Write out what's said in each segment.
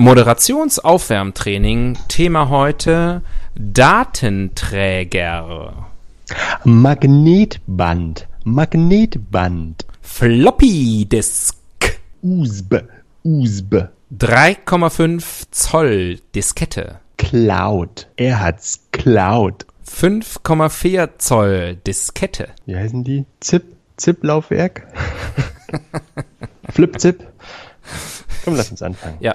Moderationsaufwärmtraining. Thema heute Datenträger. Magnetband. Magnetband. Floppy Disk. USB. USB. 3,5 Zoll Diskette. Cloud. Er hat's Cloud. 5,4 Zoll Diskette. Wie heißen die? Zip? Zip-Laufwerk? Flip-Zip? Komm, lass uns anfangen. Ja.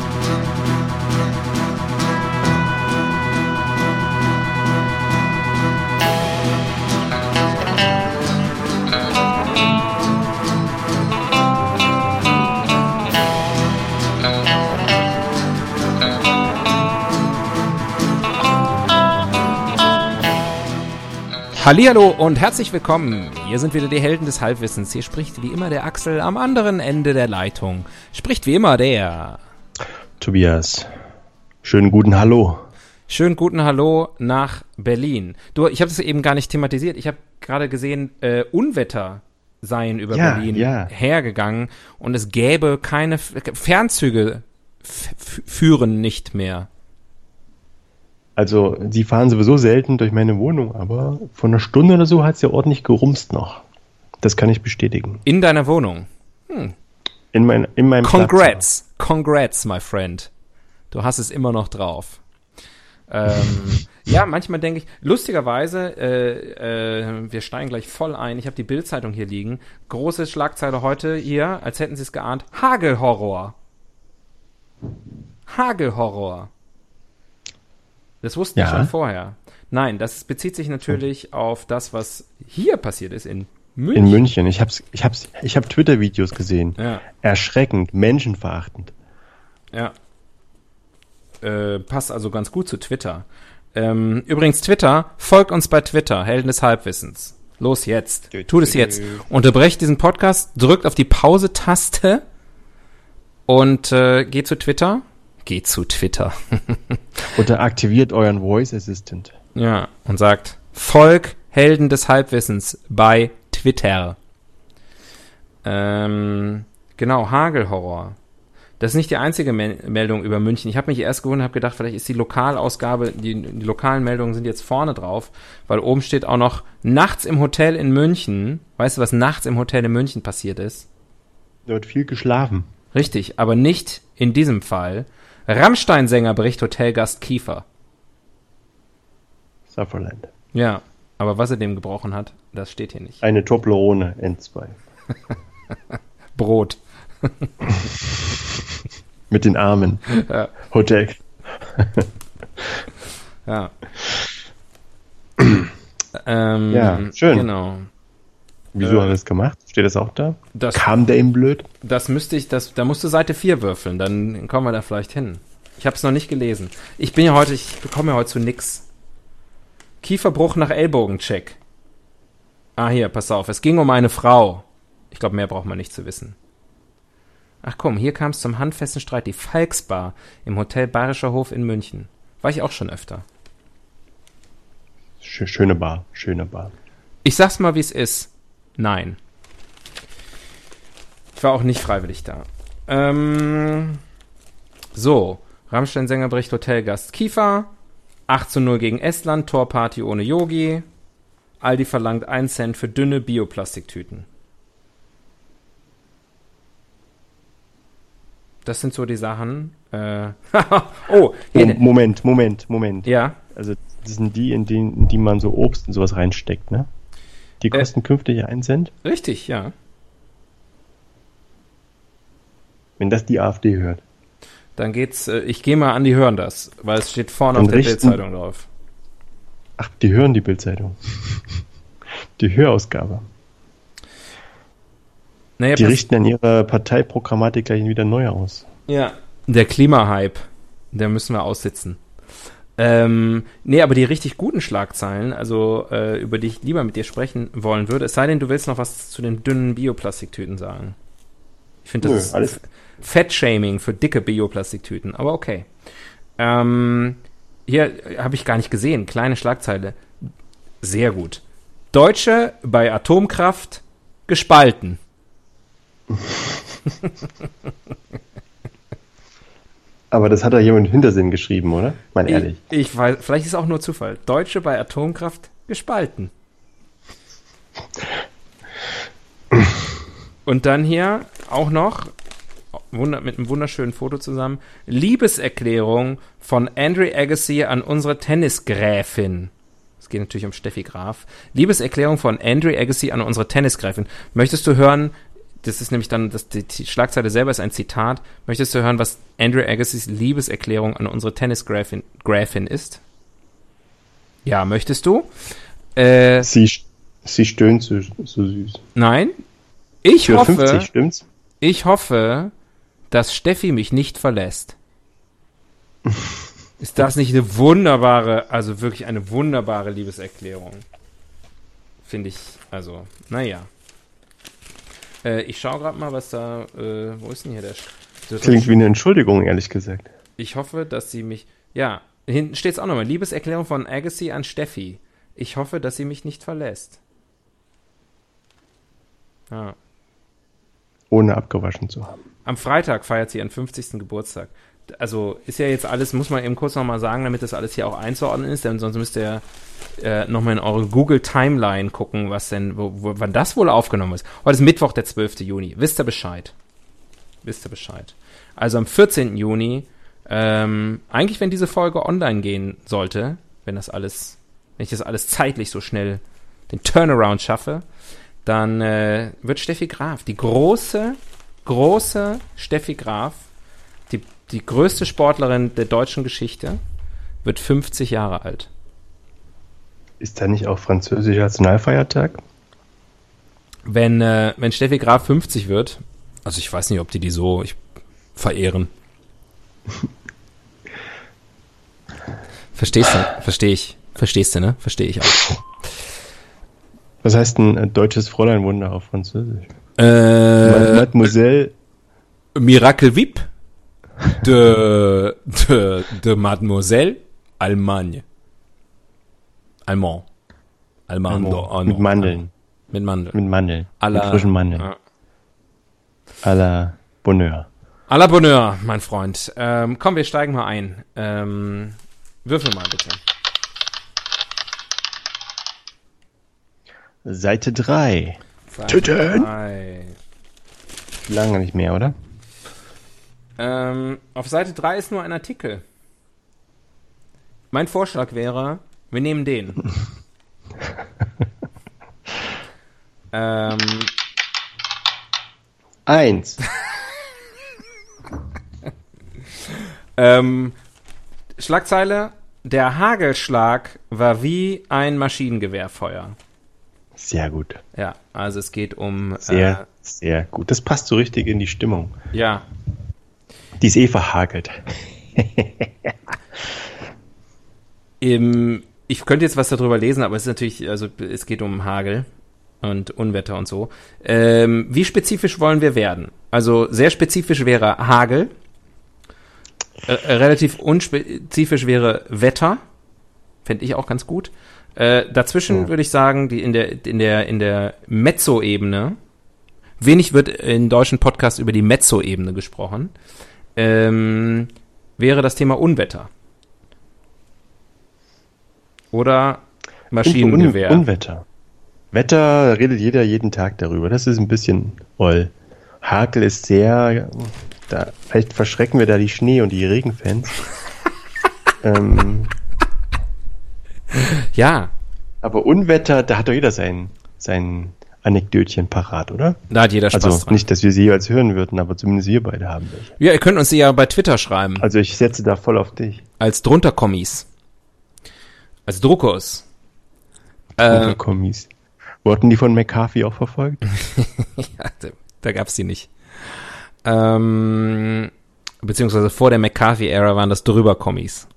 Hallihallo und herzlich willkommen. Hier sind wieder die Helden des Halbwissens. Hier spricht wie immer der Axel am anderen Ende der Leitung. Spricht wie immer der Tobias. Schönen guten Hallo. Schönen guten Hallo nach Berlin. Du, ich habe das eben gar nicht thematisiert. Ich habe gerade gesehen, äh, Unwetter seien über Ja, Berlin ja. hergegangen und es gäbe keine Fernzüge führen nicht mehr. Also, sie fahren sowieso selten durch meine Wohnung, aber vor einer Stunde oder so hat es ja ordentlich gerumst noch. Das kann ich bestätigen. In deiner Wohnung. In, mein, in meinem Congrats. Congrats, my friend. Du hast es immer noch drauf. Ähm, ja, manchmal denke ich, lustigerweise, äh, äh, wir steigen gleich voll ein. Ich habe die Bildzeitung hier liegen. Große Schlagzeile heute hier, als hätten sie es geahnt. Hagelhorror. Hagelhorror. Das wussten wir Ja. schon vorher. Nein, das bezieht sich natürlich auf das, was hier passiert ist in München. In München. Ich habe ich hab's, ich hab Twitter-Videos gesehen. Ja. Erschreckend, menschenverachtend. Ja. Äh, passt also ganz gut zu Twitter. Ähm, übrigens, Twitter, folgt uns bei Twitter, Helden des Halbwissens. Los jetzt. Tut es jetzt. Unterbrecht diesen Podcast, drückt auf die Pause-Taste und äh, geht zu Twitter. Geht zu Twitter. Oder aktiviert euren Voice Assistant. ja, und sagt, folg Helden des Halbwissens bei Twitter. Ähm, genau, Hagelhorror. Das ist nicht die einzige Me Meldung über München. Ich habe mich erst gewundert, habe gedacht, vielleicht ist die Lokalausgabe, die, die lokalen Meldungen sind jetzt vorne drauf, weil oben steht auch noch nachts im Hotel in München. Weißt du, was nachts im Hotel in München passiert ist? Da wird viel geschlafen. Richtig, aber nicht in diesem Fall. Rammstein-Sänger bricht Hotelgast Kiefer. Sutherland. Ja, aber was er dem gebrochen hat, das steht hier nicht. Eine Toblerone N2. Brot. Mit den Armen. Ja. Hotel. Ja. ähm, Ja, schön. Genau. Wieso Äh. hat er das gemacht? Steht das auch da? Das, Kam der ihm blöd? das müsste ich, das, da musst du Seite 4 würfeln, dann kommen wir da vielleicht hin. Ich habe es noch nicht gelesen. Ich bin ja heute, ich bekomme ja heute zu nix. Kieferbruch nach Ellbogencheck. Ah, hier, pass auf. Es ging um eine Frau. Ich glaube, mehr braucht man nicht zu wissen. Ach komm, hier kam es zum handfesten Streit. Die Falksbar im Hotel Bayerischer Hof in München. War ich auch schon öfter. Sch- Schöne Bar, schöne Bar. Ich sag's mal, wie es ist. Nein. Ich war auch nicht freiwillig da. Ähm, so, Rammstein-Sänger bricht Hotelgast Kiefer. 8 zu 0 gegen Estland, Torparty ohne Yogi. Aldi verlangt 1 Cent für dünne Bioplastiktüten. Das sind so die Sachen. Äh, oh, Mo- Moment, Moment, Moment. ja. Also das sind die, in die, in die man so Obst und sowas reinsteckt, ne? Die Äh. kosten künftig einen Cent. Richtig, ja. Wenn das die AfD hört. Dann geht's, äh, ich gehe mal an, die hören das, weil es steht vorne Dann auf der Bildzeitung drauf. Ach, die hören die Bildzeitung. Die Hörausgabe. Naja, Die richten an ihrer Parteiprogrammatik gleich wieder neu aus. Ja. Der Klimahype. Da müssen wir aussitzen. Ähm, nee, aber die richtig guten Schlagzeilen, also äh, über die ich lieber mit dir sprechen wollen würde, es sei denn, du willst noch was zu den dünnen Bioplastiktüten sagen. Ich finde, das Nö, ist Fettshaming für dicke Bioplastiktüten, aber okay. Ähm, hier habe ich gar nicht gesehen, kleine Schlagzeile. Sehr gut. Deutsche bei Atomkraft gespalten. Aber das hat da jemand im Hintersinn geschrieben, oder? Mal ehrlich. Ich, ich weiß, vielleicht ist es auch nur Zufall. Deutsche bei Atomkraft gespalten. Und dann hier auch noch mit einem wunderschönen Foto zusammen Liebeserklärung von Andrew Agassi an unsere Tennisgräfin. Es geht natürlich um Steffi Graf. Liebeserklärung von Andrew Agassi an unsere Tennisgräfin. Möchtest du hören, das ist nämlich dann, das, die, die Schlagzeile selber ist ein Zitat. Möchtest du hören, was Andrew Agassiz Liebeserklärung an unsere Tennisgräfin Gräfin ist? Ja, möchtest du? Äh, Sie, sie stöhnt so, so süß. nein. Ich Für hoffe, 50, stimmt's? ich hoffe, dass Steffi mich nicht verlässt. Ist das nicht eine wunderbare, also wirklich eine wunderbare Liebeserklärung? Finde ich, also, naja. Äh, ich schaue gerade mal, was da, äh, wo ist denn hier der... der Klingt wie eine Entschuldigung, ehrlich gesagt. Ich hoffe, dass sie mich. Ja, hinten steht es auch nochmal. Liebeserklärung von Agassi an Steffi. Ich hoffe, dass sie mich nicht verlässt. Ja. Ohne abgewaschen zu haben. Am Freitag feiert sie ihren 50. Geburtstag. Also ist ja jetzt alles, muss man eben kurz nochmal sagen, damit das alles hier auch einzuordnen ist, denn sonst müsst ihr äh, nochmal in eure Google Timeline gucken, was denn, wo, wo, wann das wohl aufgenommen ist. Heute ist Mittwoch, der 12. Juni. Wisst ihr Bescheid? Wisst ihr Bescheid? Also am 14. Juni, ähm, eigentlich wenn diese Folge online gehen sollte, wenn das alles, wenn ich das alles zeitlich so schnell den Turnaround schaffe, dann äh, wird Steffi Graf, die große, große Steffi Graf, die, die größte Sportlerin der deutschen Geschichte, wird 50 Jahre alt. Ist da nicht auch französischer Nationalfeiertag? Wenn, äh, wenn Steffi Graf 50 wird, also ich weiß nicht, ob die die so ich, verehren. Verstehst du? Verstehe ich. Verstehst du, ne? Verstehe ich auch. Was heißt ein äh, deutsches Fräuleinwunder auf Französisch? Äh, Mademoiselle Miracle Vip de, de, de Mademoiselle Allemagne. Allemand. Almando. Allemand. mit Mandeln. Mit Mandeln. Mit Mandeln. À la- mit frischen Mandeln. Ja. À la Bonheur. À la Bonheur, mein Freund. Ähm, komm, wir steigen mal ein. Ähm, würfel mal bitte. Seite 3. Tüten. drei. Lange nicht mehr, oder? Ähm, auf Seite 3 ist nur ein Artikel. Mein Vorschlag wäre, wir nehmen den. ähm, Eins. ähm, Schlagzeile, der Hagelschlag war wie ein Maschinengewehrfeuer. Sehr gut. Ja, also es geht um... Sehr, sehr gut. Das passt so richtig in die Stimmung. Äh, ja, Die ist eh verhagelt. Im, ich könnte jetzt was darüber lesen, aber es ist natürlich, also es geht um Hagel und Unwetter und so. Ähm, wie spezifisch wollen wir werden? Also sehr spezifisch wäre Hagel, äh, äh, relativ unspezifisch wäre Wetter, fände ich auch ganz gut. Äh, dazwischen Ja. würde ich sagen, die in der in der in der Mezzo-Ebene. Wenig wird in deutschen Podcasts über die Mezzo-Ebene gesprochen. Ähm, wäre das Thema Unwetter. Oder Maschinengewehr. Un Unwetter. Wetter redet jeder jeden Tag darüber. Das ist ein bisschen oll. Hakel ist sehr. Da, vielleicht verschrecken wir da die Schnee- und die Regenfans. ähm, ja, aber Unwetter, da hat doch jeder sein, sein Anekdötchen parat, oder? da hat jeder Spaß Also dran. nicht, dass wir sie jeweils hören würden, aber zumindest wir beide haben welche. Ja, ihr könnt uns die ja bei Twitter schreiben. Also ich setze da voll auf dich. Als drunter-Kommis. Als Druckos. Äh, Kommis. Wurden die von McCarthy auch verfolgt? ja, da, da gab's die nicht. Ähm, Beziehungsweise vor der McCarthy-Ära waren das Drüber-Kommis.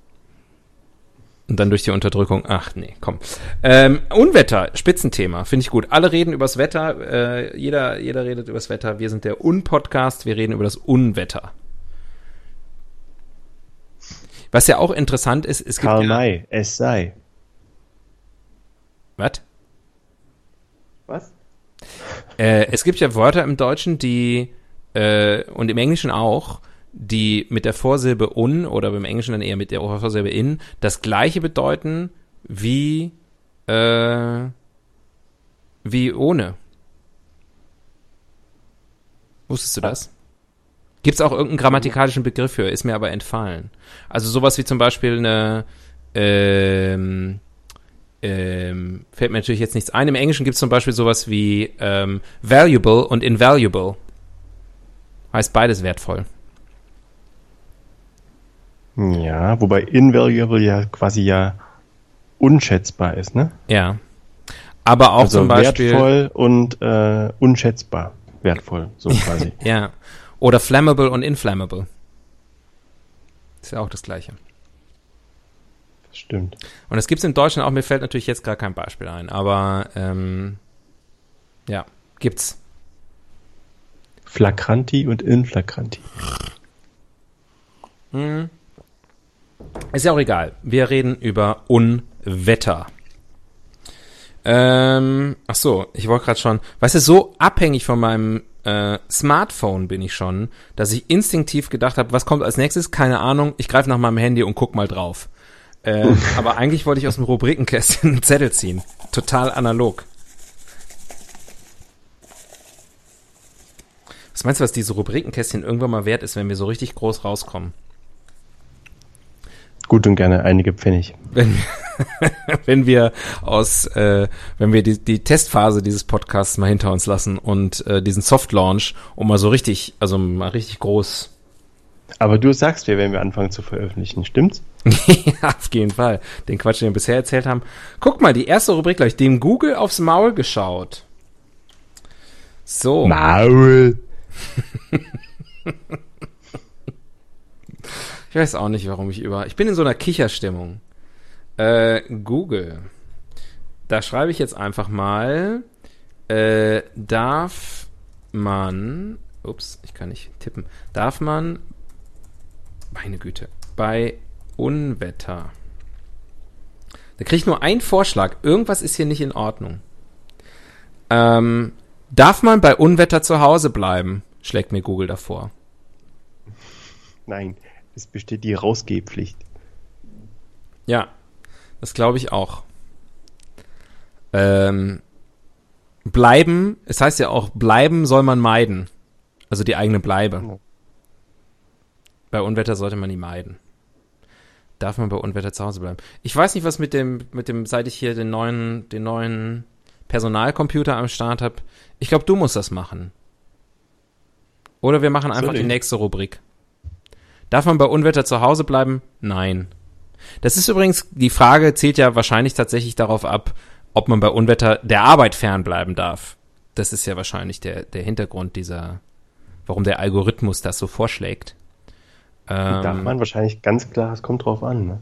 Und dann durch die Unterdrückung, ach nee, komm. Ähm, Unwetter, Spitzenthema, finde ich gut. Alle reden übers Wetter, äh, jeder, jeder redet übers Wetter. Wir sind der Un-Podcast, wir reden über das Unwetter. Was ja auch interessant ist, es gibt. Karl ja, May, es sei. Was? Was? Äh, es gibt ja Wörter im Deutschen, die äh, und im Englischen auch, die mit der Vorsilbe un oder im Englischen dann eher mit der Vorsilbe in das gleiche bedeuten wie äh, wie ohne. Wusstest du das? Gibt es auch irgendeinen grammatikalischen Begriff für? Ist mir aber entfallen. Also sowas wie zum Beispiel eine ähm, ähm, fällt mir natürlich jetzt nichts ein. Im Englischen gibt es zum Beispiel sowas wie ähm, valuable und invaluable. Heißt beides wertvoll. Ja, wobei invaluable ja quasi ja unschätzbar ist, ne? Ja. Aber auch also zum Beispiel. wertvoll und äh, unschätzbar. Wertvoll, so quasi. Ja. Oder flammable und inflammable. Ist ja auch das Gleiche. Das stimmt. Und es gibt es im Deutschen auch, mir fällt natürlich jetzt gar kein Beispiel ein, aber ähm, ja, gibt's. Flagranti und inflagranti. Hm. Ist ja auch egal. Wir reden über Unwetter. Ähm, ach so, ich wollte gerade schon, weißt du, so abhängig von meinem äh, Smartphone bin ich schon, dass ich instinktiv gedacht habe, was kommt als nächstes? Keine Ahnung, ich greife nach meinem Handy und guck mal drauf. Äh, aber eigentlich wollte ich aus dem Rubrikenkästchen einen Zettel ziehen. Total analog. Was meinst du, was diese Rubrikenkästchen irgendwann mal wert ist, wenn wir so richtig groß rauskommen? Gut und gerne einige Pfennig. Wenn, wenn wir aus, äh, wenn wir die, die Testphase dieses Podcasts mal hinter uns lassen und äh, diesen Soft Launch, um mal so richtig, also mal richtig groß. Aber du sagst mir, wenn wir anfangen zu veröffentlichen, stimmt's? ja, auf jeden Fall. Den Quatsch, den wir bisher erzählt haben. Guck mal, die erste Rubrik gleich, dem Google aufs Maul geschaut. So. Maul. Ich weiß auch nicht, warum ich über. Ich bin in so einer Kicherstimmung. Äh, Google. Da schreibe ich jetzt einfach mal. Äh, darf man. Ups, ich kann nicht tippen. Darf man. Meine Güte. Bei Unwetter. Da kriege ich nur einen Vorschlag. Irgendwas ist hier nicht in Ordnung. Ähm, darf man bei Unwetter zu Hause bleiben? Schlägt mir Google davor. Nein, es besteht die Rausgehpflicht. Ja, das glaube ich auch. Ähm, bleiben, es heißt ja auch, bleiben soll man meiden. Also die eigene Bleibe. Ja. Bei Unwetter sollte man die meiden. Darf man bei Unwetter zu Hause bleiben? Ich weiß nicht, was mit dem, mit dem, seit ich hier den neuen, den neuen Personalcomputer am Start habe. Ich glaube, du musst das machen. Oder wir machen einfach die nächste Rubrik. Darf man bei Unwetter zu Hause bleiben? Nein. Das ist übrigens, die Frage zielt ja wahrscheinlich tatsächlich darauf ab, ob man bei Unwetter der Arbeit fernbleiben darf. Das ist ja wahrscheinlich der, der Hintergrund dieser, warum der Algorithmus das so vorschlägt. Darf Ähm, man wahrscheinlich ganz klar, es kommt drauf an. Ne?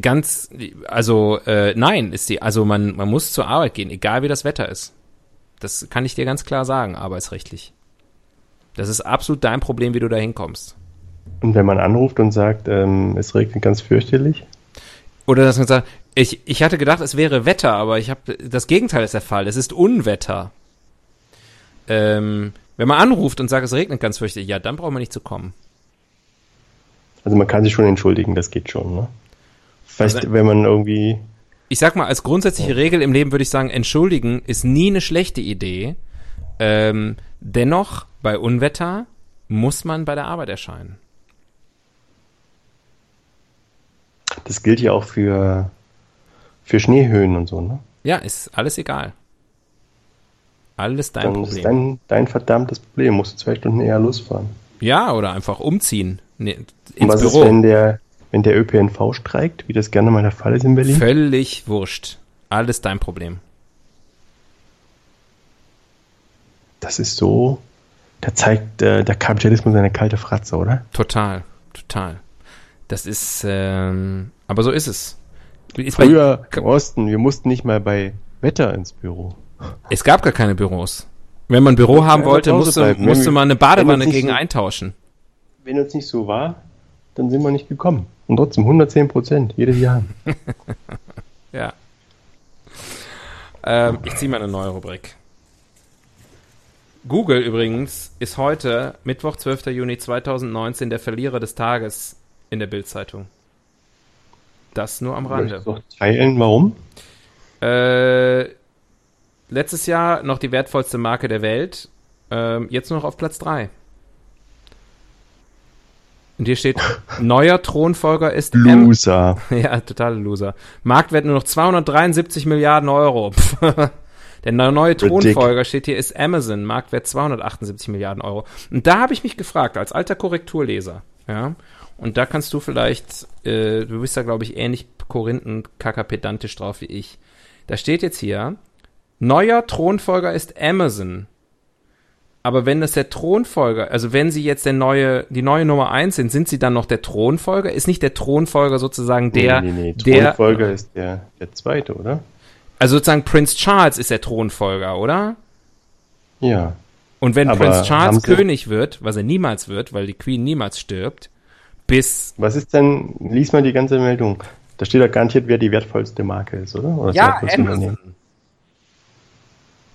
ganz, also äh, nein, ist die, also man, man muss zur Arbeit gehen, egal wie das Wetter ist. Das kann ich dir ganz klar sagen, arbeitsrechtlich. Das ist absolut dein Problem, wie du da hinkommst. Und wenn man anruft und sagt, ähm, es regnet ganz fürchterlich, Oder dass man sagt, ich, ich hatte gedacht, es wäre Wetter, aber ich habe das Gegenteil ist der Fall. Es ist Unwetter. Ähm, wenn man anruft und sagt, es regnet ganz fürchterlich, ja, dann braucht man nicht zu kommen. also man kann sich schon entschuldigen, das geht schon. Ne? Vielleicht, Also- wenn man irgendwie, Ich sag mal, als grundsätzliche Regel im Leben würde ich sagen, entschuldigen ist nie eine schlechte Idee. Ähm, dennoch, bei Unwetter muss man bei der Arbeit erscheinen. Das gilt ja auch für, für Schneehöhen und so, ne? Ja, ist alles egal. Alles dein Dann Problem. ist dein, dein verdammtes Problem, musst du zwei Stunden eher losfahren. ja, oder einfach umziehen. Ne, Und was Büro. ist, wenn der, wenn der ÖPNV streikt, wie das gerne mal der Fall ist in Berlin? Völlig wurscht. Alles dein Problem. Das ist so, Da zeigt äh, der Kapitalismus eine kalte Fratze, oder? Total, total. Das ist, ähm, aber so ist es. Ist bei- Früher im Osten, wir mussten nicht mal bei Wetter ins Büro. es gab gar keine Büros. Wenn man ein Büro Ja, haben wollte, musste, bleiben. Musste man eine Badewanne gegen so- eintauschen. Wenn uns nicht so war, dann sind wir nicht gekommen. Und trotzdem 110 Prozent, jedes Jahr. Ja. Ähm, ich ziehe mal eine neue Rubrik. Google übrigens ist heute, Mittwoch, 12. Juni 2019, der Verlierer des Tages in der Bildzeitung. Das nur am Rande. Auch teilen, warum? Äh, letztes Jahr noch die wertvollste Marke der Welt. Ähm, jetzt nur noch auf Platz 3. Und hier steht, neuer Thronfolger ist M. Loser. Ja, totale Loser. Marktwert nur noch 273 Milliarden Euro. Der ne- neue Thronfolger steht hier, ist Amazon, Marktwert 278 Milliarden Euro. Und da habe ich mich gefragt, als alter Korrekturleser, ja, und da kannst du vielleicht, äh, du bist da, glaube ich, ähnlich korinthenkacker-pedantisch drauf wie ich. Da steht jetzt hier, neuer Thronfolger ist Amazon. Aber wenn das der Thronfolger, also wenn sie jetzt der neue, die neue Nummer eins sind, sind sie dann noch der Thronfolger? Ist nicht der Thronfolger sozusagen der, nee, nee, nee. der, Thronfolger ist der, der zweite, oder? also sozusagen Prince Charles ist der Thronfolger, oder? Ja. Und wenn Aber Prince haben Charles König wird, was er niemals wird, weil die Queen niemals stirbt, bis Was ist denn, lies mal die ganze Meldung. Da steht doch garantiert, wer die wertvollste Marke ist, oder? oder ja. Amazon.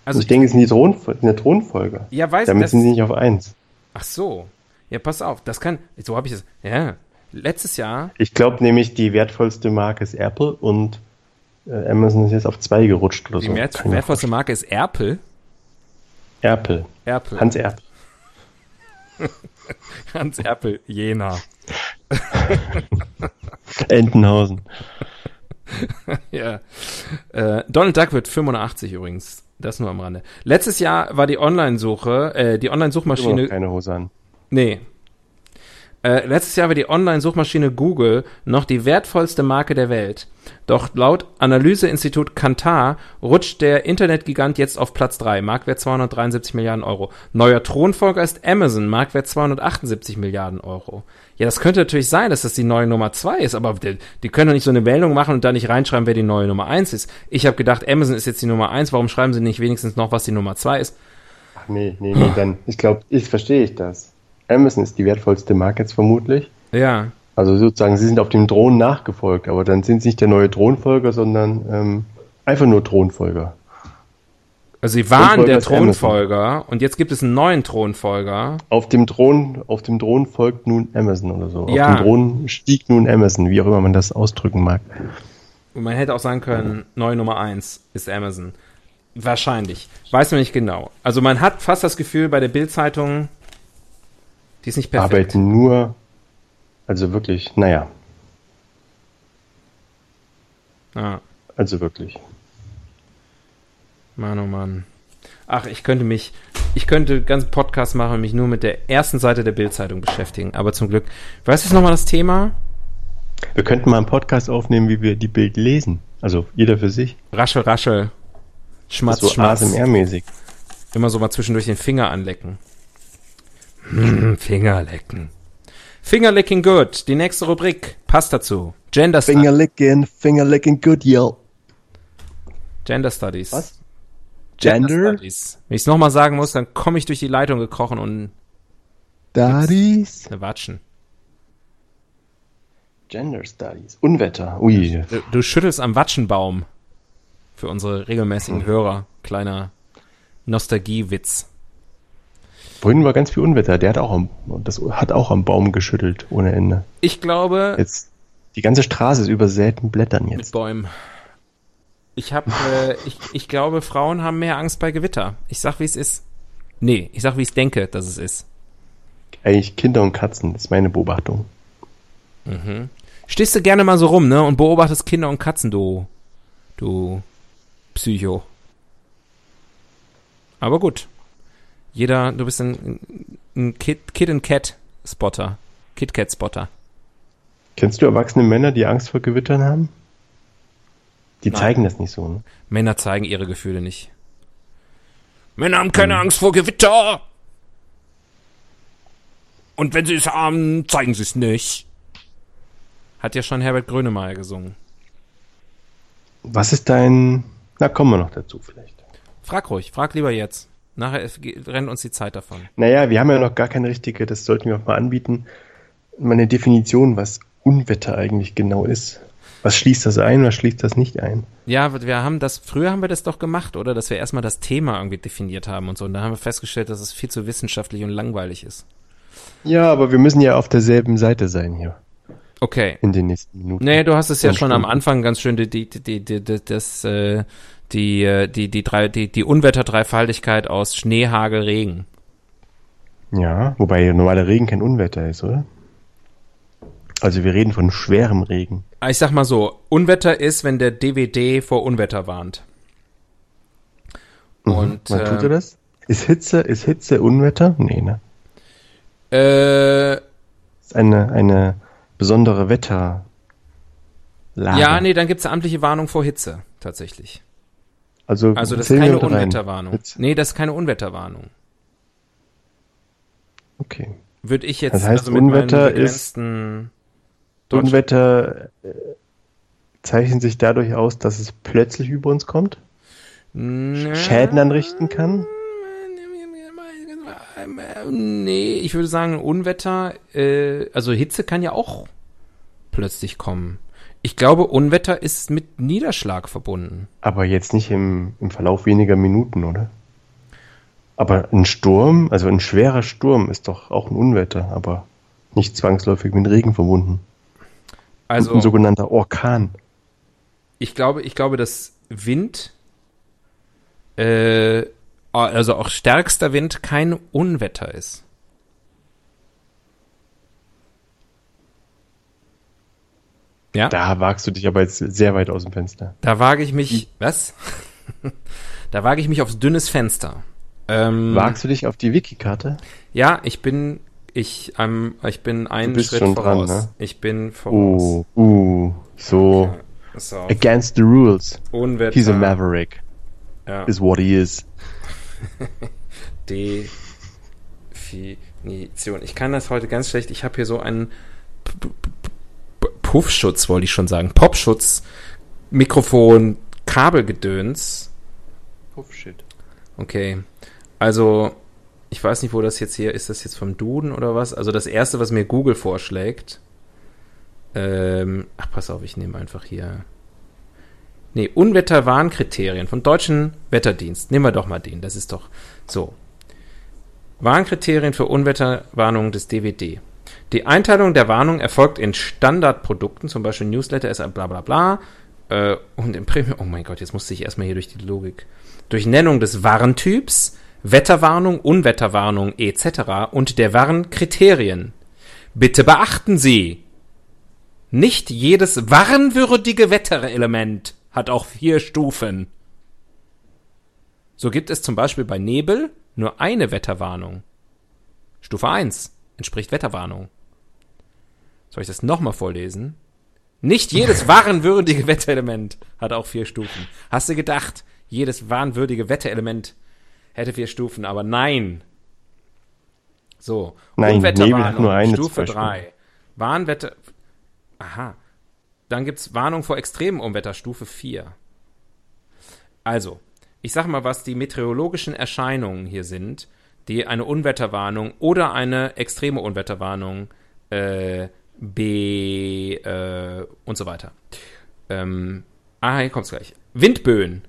Also ich denke, es die Thron, eine Thronfolger. ja, weiß Damit sind sie nicht auf eins. Ach so. Ja, pass auf, das kann so habe ich es. Ja, letztes Jahr Ich glaube nämlich, die wertvollste Marke ist Apple und äh, Amazon ist jetzt auf zwei gerutscht oder die so. wert, ich mir wertvollste Marke ist Erpel. vorstellen. Apple. Erpel. Hans Erpel. Hans Erpel, Jena. Entenhausen. Ja. Äh, Donald Duck wird 85 übrigens. Das nur am Rande. Letztes Jahr war die Online-Suche, äh, die Online-Suchmaschine keine Hose an. Nee. Äh, letztes Jahr war die Online-Suchmaschine Google noch die wertvollste Marke der Welt. Doch laut Analyseinstitut Kantar rutscht der Internetgigant jetzt auf Platz 3, Marktwert 273 Milliarden Euro. Neuer Thronfolger ist Amazon, Marktwert 278 Milliarden Euro. Ja, das könnte natürlich sein, dass das die neue Nummer 2 ist, aber die, die können doch nicht so eine Meldung machen und da nicht reinschreiben, wer die neue Nummer 1 ist. Ich habe gedacht, Amazon ist jetzt die Nummer 1, warum schreiben sie nicht wenigstens noch, was die Nummer 2 ist? Ach nee, nee, nee, dann, ich glaube, ich verstehe ich das. Amazon ist die wertvollste Marke jetzt vermutlich. Ja, Also sozusagen, sie sind auf dem Thron nachgefolgt, aber dann sind sie nicht der neue Thronfolger, sondern ähm, einfach nur Thronfolger. Also sie waren Thronfolger der ist Amazon. Thronfolger und jetzt gibt es einen neuen Thronfolger. Auf dem Thron, auf dem Thron folgt nun Amazon oder so. Ja. Auf dem Thron stieg nun Amazon, wie auch immer man das ausdrücken mag. Und man hätte auch sagen können, neue Nummer eins ist Amazon. Wahrscheinlich. Weiß man nicht genau. Also man hat fast das Gefühl bei der Bild-Zeitung, die ist nicht perfekt. Arbeiten nur, also wirklich, naja, Ja, also wirklich. Mann, oh Mann. Ach, ich könnte mich, ich könnte einen ganzen Podcast machen und mich nur mit der ersten Seite der Bild-Zeitung beschäftigen. Aber zum Glück, weißt du nochmal das Thema? Wir könnten mal einen Podcast aufnehmen, wie wir die Bild lesen. Also jeder für sich. Raschel, raschel. Schmatz, so schmatz. ASMR-mäßig. Immer so mal zwischendurch den Finger anlecken. Hm, Finger lecken. Fingerlicking good. Die nächste Rubrik passt dazu. Gender, Stu Fingerlicking, Fingerlicking good, yo. Gender Studies. Was? Gender. Wenn ich es nochmal sagen muss, dann komme ich durch die Leitung gekrochen und Studies? eine Watschen. Gender Studies. Unwetter. Ui. Du, du schüttelst am Watschenbaum. Für unsere regelmäßigen Hörer. Kleiner Nostalgiewitz. Vorhin war ganz viel Unwetter. Der hat auch am, das hat auch am Baum geschüttelt, ohne Ende. Ich glaube, Jetzt, die ganze Straße ist übersät mit Blättern mit jetzt. Bäumen. Ich habe, äh, ich, ich glaube, Frauen haben mehr Angst bei Gewitter. Ich sag, wie es ist. Nee, ich sag, wie ich denke, dass es ist. Eigentlich Kinder und Katzen, das ist meine Beobachtung. Stehst du gerne mal so rum, ne, und beobachtest Kinder und Katzen, du, du Psycho. Aber gut. Jeder, du bist ein, ein Kid, Kid and Cat Spotter. Kid Cat Spotter. Kennst du erwachsene Männer, die Angst vor Gewittern haben? Die Nein. zeigen das nicht so, ne? Männer zeigen ihre Gefühle nicht. Männer haben keine Angst vor Gewitter! Und wenn Sie es haben, zeigen Sie es nicht. Hat ja schon Herbert Grönemeyer gesungen. Was ist dein. Na, kommen wir noch dazu vielleicht. Frag ruhig, frag lieber jetzt. Nachher rennt uns die Zeit davon. Naja, wir haben ja noch gar keine richtige, das sollten wir auch mal anbieten, meine Definition, was Unwetter eigentlich genau ist. Was schließt das ein, was schließt das nicht ein? Ja, wir haben das, früher haben wir das doch gemacht, oder? Dass wir erstmal das Thema irgendwie definiert haben und so. Und da haben wir festgestellt, dass es viel zu wissenschaftlich und langweilig ist. Ja, aber wir müssen ja auf derselben Seite sein hier Okay. in den nächsten Minuten. Nee, du hast es ja schon am Stunden. Anfang ganz schön die, die, die, die, die, das, äh, die, äh, die, die, drei, die, die Unwetter-Dreifaltigkeit aus Schnee, Hagel, Regen. Ja, wobei normaler Regen kein Unwetter ist, oder? Also wir reden von schwerem Regen. Ich sag mal so, Unwetter ist, wenn der DVD vor Unwetter warnt. Und Wann tut äh, er das? Ist Hitze, ist Hitze Unwetter? Nee, ne? äh, Ist eine, eine besondere Wetterlage. ja, nee, dann gibt's eine amtliche Warnung vor Hitze, tatsächlich. Also, Also das ist keine rein. Unwetterwarnung. Hitze. Nee, das ist keine Unwetterwarnung. Okay. Würde ich jetzt Das heißt, also mit meinen Unwetter ist- begrenzten Unwetter äh, zeichnet sich dadurch aus, dass es plötzlich über uns kommt. Schäden anrichten kann. Nee, ich würde sagen, Unwetter, äh, also Hitze kann ja auch plötzlich kommen. Ich glaube, Unwetter ist mit Niederschlag verbunden. Aber jetzt nicht im, im Verlauf weniger Minuten, oder? Aber ein Sturm, also ein schwerer Sturm ist doch auch ein Unwetter, aber nicht zwangsläufig mit Regen verbunden. Also, ein sogenannter Orkan. ich glaube, ich glaube, dass Wind, äh, also auch stärkster Wind kein Unwetter ist. Ja? Da wagst du dich aber jetzt sehr weit aus dem Fenster. Da wage ich mich, was? da wage ich mich aufs dünnes Fenster. Ähm, Wagst du dich auf die Wiki-Karte? Ja, ich bin, ich, ähm, ich bin einen Schritt schon dran, voraus. ne? Ich bin voraus. Uh, uh, so So, against the rules. Unwetter. He's a maverick, ja, is what he is. Definition. Ich kann das heute ganz schlecht. Ich habe hier so einen Puffschutz, wollte ich schon sagen. Popschutz, Mikrofon, Kabelgedöns. Puffshit. Okay. Also, ich weiß nicht, wo das jetzt hier ist. Das jetzt vom Duden oder was? Also, das erste, was mir Google vorschlägt. Ähm, ach, pass auf, ich nehme einfach hier. Nee, Unwetterwarnkriterien vom Deutschen Wetterdienst. Nehmen wir doch mal den. Das ist doch so. Warnkriterien für Unwetterwarnungen des DWD. Die Einteilung der Warnung erfolgt in Standardprodukten, zum Beispiel Newsletter, ist bla bla bla. Äh, und im Premium, oh mein Gott, jetzt musste ich erstmal hier durch die Logik. Durch Nennung des Warntyps, Wetterwarnung, Unwetterwarnung etc. und der Warnkriterien. Bitte beachten Sie, nicht jedes warnwürdige Wetterelement hat auch vier Stufen. So gibt es zum Beispiel bei Nebel nur eine Wetterwarnung. Stufe 1 entspricht Wetterwarnung. Soll ich das nochmal vorlesen? Nicht jedes warnwürdige Wetterelement hat auch vier Stufen. Hast du gedacht, jedes warnwürdige Wetterelement hätte vier Stufen, aber nein. So, Nein, Unwetterwarnung, Nebel hat nur eine Stufe zum Beispiel. 3. Warnwetter. Aha. Dann gibt's Warnung vor extremen Unwetter, Stufe 4. Also, ich sag mal, was die meteorologischen Erscheinungen hier sind, die eine Unwetterwarnung oder eine extreme Unwetterwarnung äh, B äh, und so weiter. Ähm, ah, hier kommt's gleich. Windböen.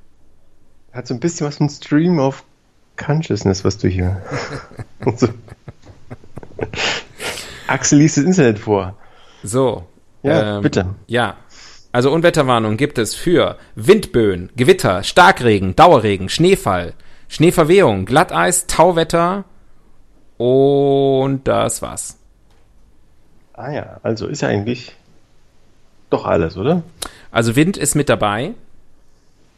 Hat so ein bisschen was mit Stream of Consciousness, was du hier. so. Axel liest das Internet vor. So. Ja, ähm, bitte. Ja. Also Unwetterwarnung gibt es für Windböen, Gewitter, Starkregen, Dauerregen, Schneefall, Schneeverwehung, Glatteis, Tauwetter und das war's. Ah ja, also ist ja eigentlich doch alles, oder? Also Wind ist mit dabei.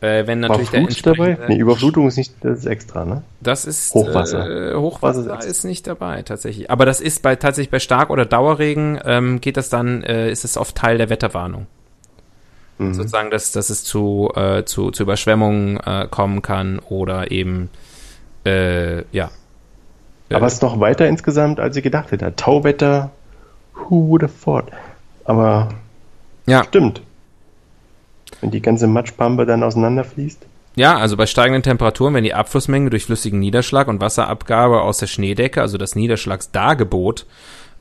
Äh, wenn natürlich der dabei? Nee, Überflutung ist nicht, das ist extra, ne? Das ist Hochwasser. Äh, Hochwasser Hochwasser ist nicht dabei tatsächlich. Aber das ist bei tatsächlich bei Stark- oder Dauerregen ähm, geht das dann, äh, ist es oft Teil der Wetterwarnung. Mhm. Sozusagen, dass, dass es zu, äh, zu, zu Überschwemmungen äh, kommen kann oder eben äh, ja Aber es ist noch weiter insgesamt, als ich gedacht hätte. Tauwetter, who would have thought? Aber Ja, stimmt. Wenn die ganze Matschpampe dann auseinanderfließt. Ja, also bei steigenden Temperaturen, wenn die Abflussmenge durch flüssigen Niederschlag und Wasserabgabe aus der Schneedecke, also das Niederschlagsdargebot,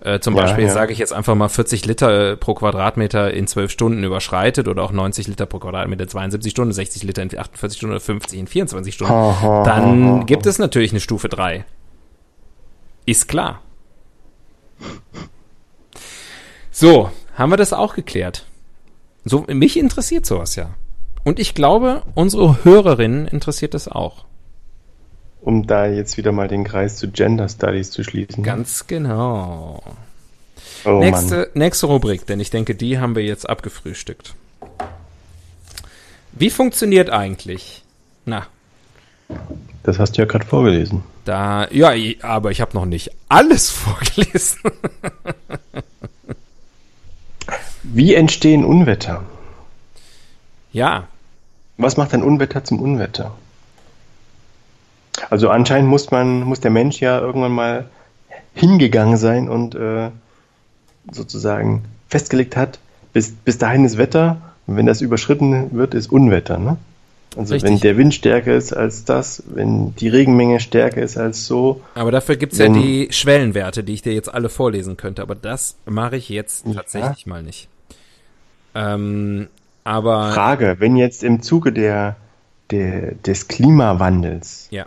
äh, zum Ja, Beispiel ja. sage ich jetzt einfach mal 40 Liter äh, pro Quadratmeter in 12 Stunden überschreitet oder auch 90 Liter pro Quadratmeter in 72 Stunden, 60 Liter in 48 Stunden oder 50 in 24 Stunden, ha, ha, dann ha. gibt es natürlich eine Stufe 3. Ist klar. So, haben wir das auch geklärt. So, mich interessiert sowas ja. Und ich glaube, unsere Hörerinnen interessiert das auch. Um da jetzt wieder mal den Kreis zu Gender Studies zu schließen. Ganz genau. oh Mann. nächste, nächste Rubrik, denn ich denke, die haben wir jetzt abgefrühstückt. Wie funktioniert eigentlich? Na, Das hast du ja gerade vorgelesen. da, ja, aber ich habe noch nicht alles vorgelesen. Wie entstehen Unwetter? ja, Was macht ein Unwetter zum Unwetter? Also anscheinend muss man, muss der Mensch ja irgendwann mal hingegangen sein und äh, sozusagen festgelegt hat, bis, bis dahin ist Wetter und wenn das überschritten wird, ist Unwetter. Ne? Also Richtig. wenn der Wind stärker ist als das, wenn die Regenmenge stärker ist als so, aber dafür gibt's ja Wenn- die Schwellenwerte, die ich dir jetzt alle vorlesen könnte. Aber das mache ich jetzt Ja. tatsächlich mal nicht. Ähm, aber Frage, wenn jetzt im Zuge der, der, des Klimawandels ja.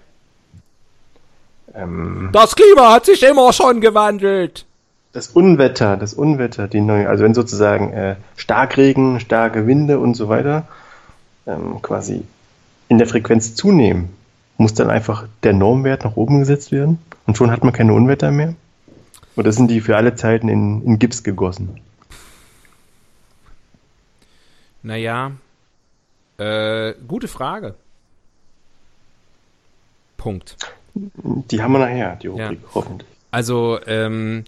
ähm, Das Klima hat sich immer schon gewandelt. das Unwetter, das Unwetter, die neue, also wenn sozusagen äh, Starkregen, starke Winde und so weiter ähm, quasi in der Frequenz zunehmen, muss dann einfach der Normwert nach oben gesetzt werden und schon hat man keine Unwetter mehr? Oder sind die für alle Zeiten in, in Gips gegossen? Naja, äh, gute Frage. Punkt. Die haben wir nachher, die Rubrik, hoffentlich. Also, ähm,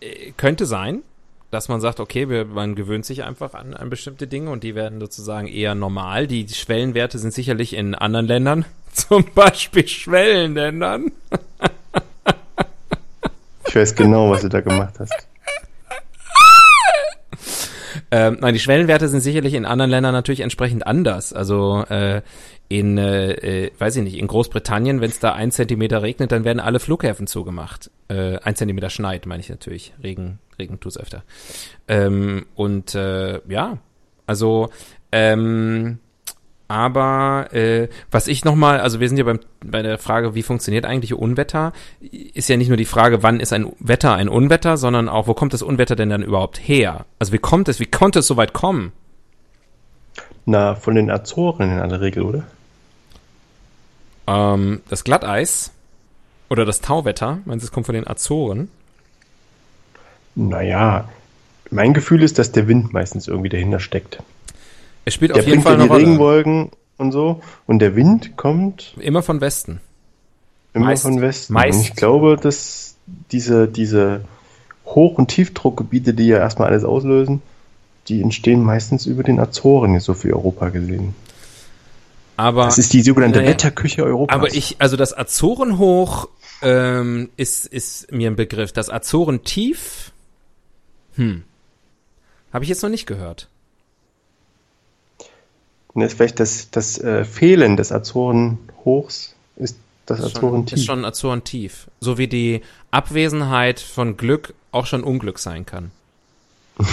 äh, könnte sein, dass man sagt, okay, wir, man gewöhnt sich einfach an, an bestimmte Dinge und die werden sozusagen eher normal. Die Schwellenwerte sind sicherlich in anderen Ländern, zum Beispiel Schwellenländern. Ich weiß genau, was du da gemacht hast. Ähm, nein, die Schwellenwerte sind sicherlich in anderen Ländern natürlich entsprechend anders. Also äh, in, äh, weiß ich nicht, in Großbritannien, wenn es da ein Zentimeter regnet, dann werden alle Flughäfen zugemacht. Äh, ein Zentimeter schneit, meine ich natürlich. Regen, Regen tut's öfter. Ähm, und äh, ja, also ähm, aber äh, was ich nochmal, also wir sind ja beim, bei der Frage, wie funktioniert eigentlich Unwetter, ist ja nicht nur die Frage, wann ist ein Wetter ein Unwetter, sondern auch, wo kommt das Unwetter denn dann überhaupt her? Also wie kommt es, wie konnte es so weit kommen? Na, von den Azoren in aller Regel, oder? Ähm, das Glatteis oder das Tauwetter, meinst du, es kommt von den Azoren? Naja, mein Gefühl ist, dass der Wind meistens irgendwie dahinter steckt. Es spielt Der auf jeden Fall eine die Rolle. Regenwolken und so. Und der Wind kommt Immer von Westen. immer Meist. von Westen. Meist. Und ich glaube, dass diese, diese Hoch- und Tiefdruckgebiete, die ja erstmal alles auslösen, die entstehen meistens über den Azoren, so für Europa gesehen. Aber Das ist die sogenannte Naja. Wetterküche Europas. Aber ich, also das Azorenhoch ähm, ist, ist mir ein Begriff. Das Azorentief, hm, habe ich jetzt noch nicht gehört. Ist vielleicht das, das äh, Fehlen des Azorenhochs ist das Azorentief. ist schon Azorentief. So wie die Abwesenheit von Glück auch schon Unglück sein kann.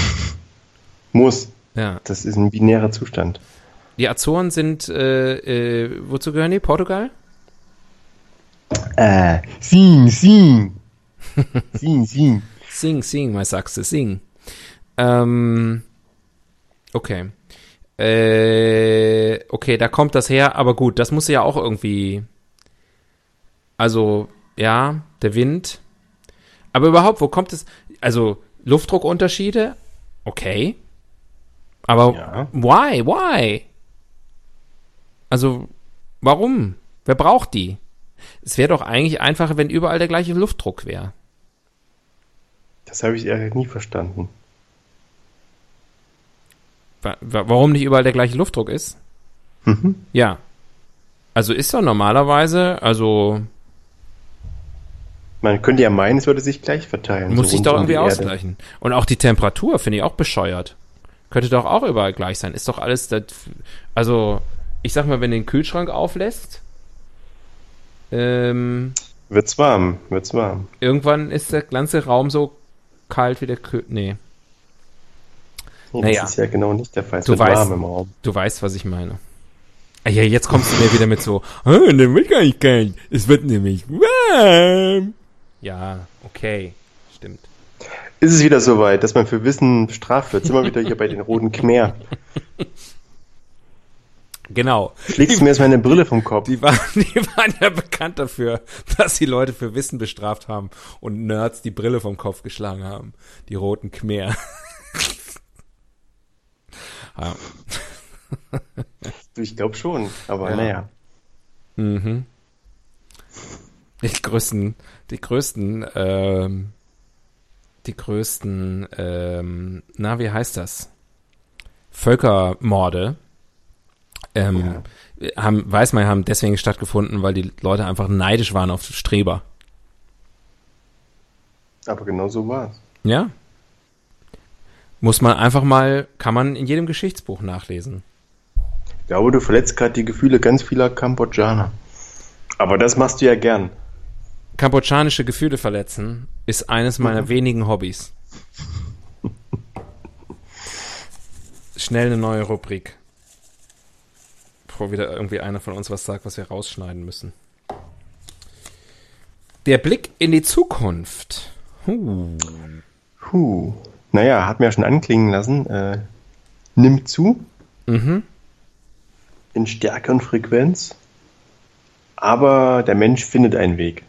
Muss. Ja. Das ist ein binärer Zustand. Die Azoren sind, äh, äh, wozu gehören die? Portugal? Äh, sing, sing. sing, sing. Sing, sing, my Sachse, sing. Ähm, okay. Äh, okay, da kommt das her, aber gut, das muss ja auch irgendwie. Also, ja, der Wind. Aber überhaupt, wo kommt es? Also, Luftdruckunterschiede? Okay. Aber Ja. why? Why? Also, warum? Wer braucht die? Es wäre doch eigentlich einfacher, wenn überall der gleiche Luftdruck wäre. Das habe ich ehrlich nie verstanden. Wa- wa- Warum nicht überall der gleiche Luftdruck ist? Mhm. Ja. Also ist doch normalerweise, also Man könnte ja meinen, es würde sich gleich verteilen. Muss so sich doch irgendwie ausgleichen. Und auch die Temperatur finde ich auch bescheuert. Könnte doch auch überall gleich sein. Ist doch alles, das, also ich sag mal, wenn du den Kühlschrank auflässt, ähm, Wird's warm, wird's warm. irgendwann ist der ganze Raum so kalt wie der Kühl... Nee, Nee, Naja. Das ist ja genau nicht der Fall. Es Du weißt- warm im Raum. du weißt, was ich meine. Ah Ja, jetzt kommst du mir wieder mit so, ah, der wird gar nicht kalt. Es wird nämlich warm. Ja, okay, stimmt. Ist es wieder soweit, dass man für Wissen bestraft wird? Sind wir wieder hier bei den roten Khmer. Genau. Schlägst du mir jetzt meine Brille vom Kopf? Die waren, die waren ja bekannt dafür, dass die Leute für Wissen bestraft haben und Nerds die Brille vom Kopf geschlagen haben. Die roten Khmer. Ja. Ich glaube schon, aber Ja. naja. Mhm. Die größten, die größten, ähm, die größten, ähm, na, wie heißt das? Völkermorde, ähm, haben, weiß man, haben deswegen stattgefunden, weil die Leute einfach neidisch waren auf Streber. Aber genau so war's. Ja. Muss man einfach mal, kann man in jedem Geschichtsbuch nachlesen. Ich glaube, du verletzt gerade die Gefühle ganz vieler Kambodschaner. Aber das machst du ja gern. Kambodschanische Gefühle verletzen ist eines meiner wenigen Hobbys. Schnell eine neue Rubrik. Bevor wieder irgendwie einer von uns was sagt, was wir rausschneiden müssen. Der Blick in die Zukunft. Huh. Puh. Naja, hat mir ja schon anklingen lassen. Äh, nimmt zu Mhm. in Stärke und Frequenz. Aber der Mensch findet einen Weg.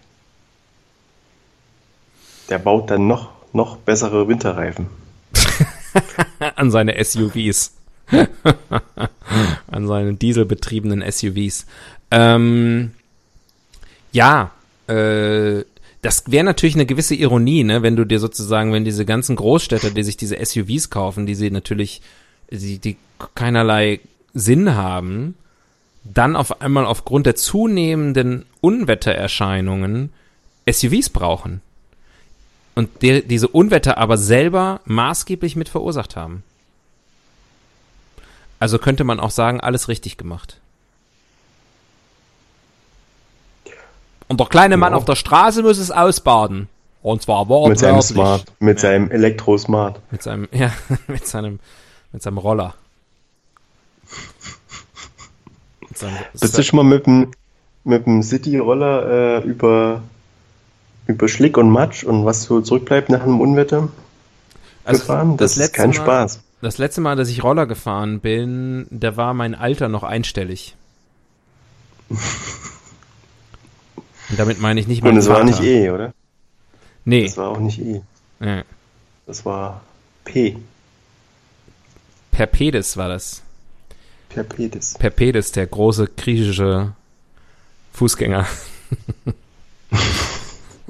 Der baut dann noch, noch bessere Winterreifen. An seine SUVs. An seine dieselbetriebenen SUVs. Ähm, ja, äh, das wäre natürlich eine gewisse Ironie, ne, wenn du dir sozusagen, wenn diese ganzen Großstädter, die sich diese SUVs kaufen, die sie natürlich, die, die keinerlei Sinn haben, dann auf einmal aufgrund der zunehmenden Unwettererscheinungen SUVs brauchen. Und die, diese Unwetter aber selber maßgeblich mit verursacht haben. Also könnte man auch sagen, alles richtig gemacht. Und der kleine Mann Ja. auf der Straße muss es ausbaden. Und zwar Mit seinem wortwörtlich. Smart, mit seinem Elektro-Smart. Mit seinem, ja, mit seinem, mit seinem Roller. Mit seinem, Bist du schon mal mit dem, mit dem City-Roller äh, über, über Schlick und Matsch und was so zurückbleibt nach einem Unwetter gefahren? Das, ist kein Mal, Spaß. Das letzte Mal, dass ich Roller gefahren bin, da war mein Alter noch einstellig. Und damit meine ich nicht mein Und es war nicht E, oder? Nee. Das war auch nicht E. Ja. Das war P. Perpedes war das. Perpedes. Perpedes, der große griechische Fußgänger.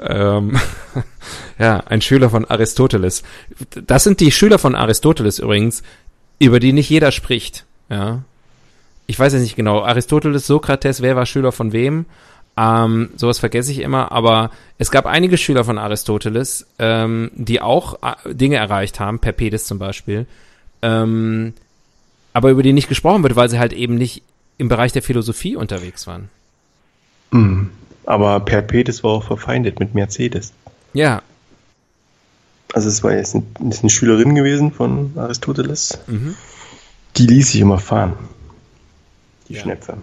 ähm, ja, ein Schüler von Aristoteles. Das sind die Schüler von Aristoteles übrigens, über die nicht jeder spricht. Ja. Ich weiß jetzt nicht genau. Aristoteles, Sokrates, wer war Schüler von wem? Ähm, sowas vergesse ich immer, aber es gab einige Schüler von Aristoteles, ähm, die auch äh, Dinge erreicht haben, Perpedes zum Beispiel, ähm, aber über die nicht gesprochen wird, weil sie halt eben nicht im Bereich der Philosophie unterwegs waren. Mhm. Aber Perpedes war auch verfeindet mit Mercedes. Ja, Also es war jetzt eine, eine Schülerin gewesen von Aristoteles. mhm. Die ließ sich immer fahren. Die Ja. Schnepfe.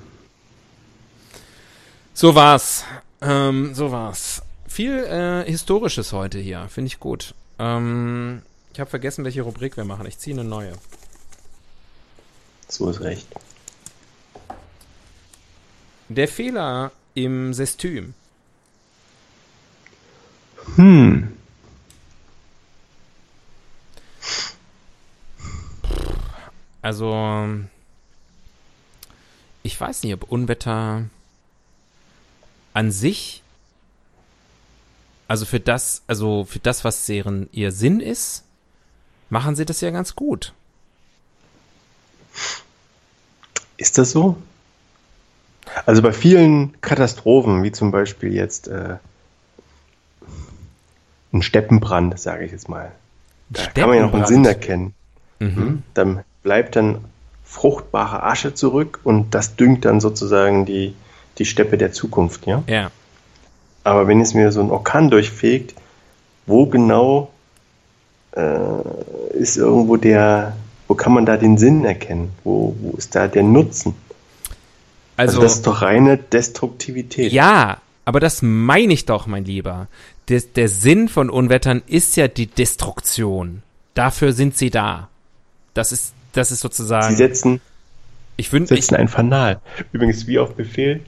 so war's. Ähm, so war's. Viel äh, Historisches heute hier, finde ich gut. Ähm, ich habe vergessen, welche Rubrik wir machen. Ich ziehe eine neue. So ist recht. Der Fehler im Sestüm. Hm. Also, ich weiß nicht, ob Unwetter an sich, also für das, also für das, was deren ihr Sinn ist, machen sie das ja ganz gut. Ist das so? Also bei vielen Katastrophen, wie zum Beispiel jetzt äh, ein Steppenbrand, sage ich jetzt mal, da kann man ja noch einen Sinn erkennen. Mhm. Dann bleibt dann fruchtbare Asche zurück und das düngt dann sozusagen die, die Steppe der Zukunft, ja? Ja. Aber wenn es mir so ein Orkan durchfegt, wo genau äh, ist irgendwo der, wo kann man da den Sinn erkennen? Wo, wo ist da der Nutzen? Also, also das ist doch reine Destruktivität. Ja, aber das meine ich doch, mein Lieber. Der, der Sinn von Unwettern ist ja die Destruktion. Dafür sind sie da. Das ist, das ist sozusagen. Sie setzen, ich wün, setzen ich, ein Fanal. Übrigens, wie auf Befehl,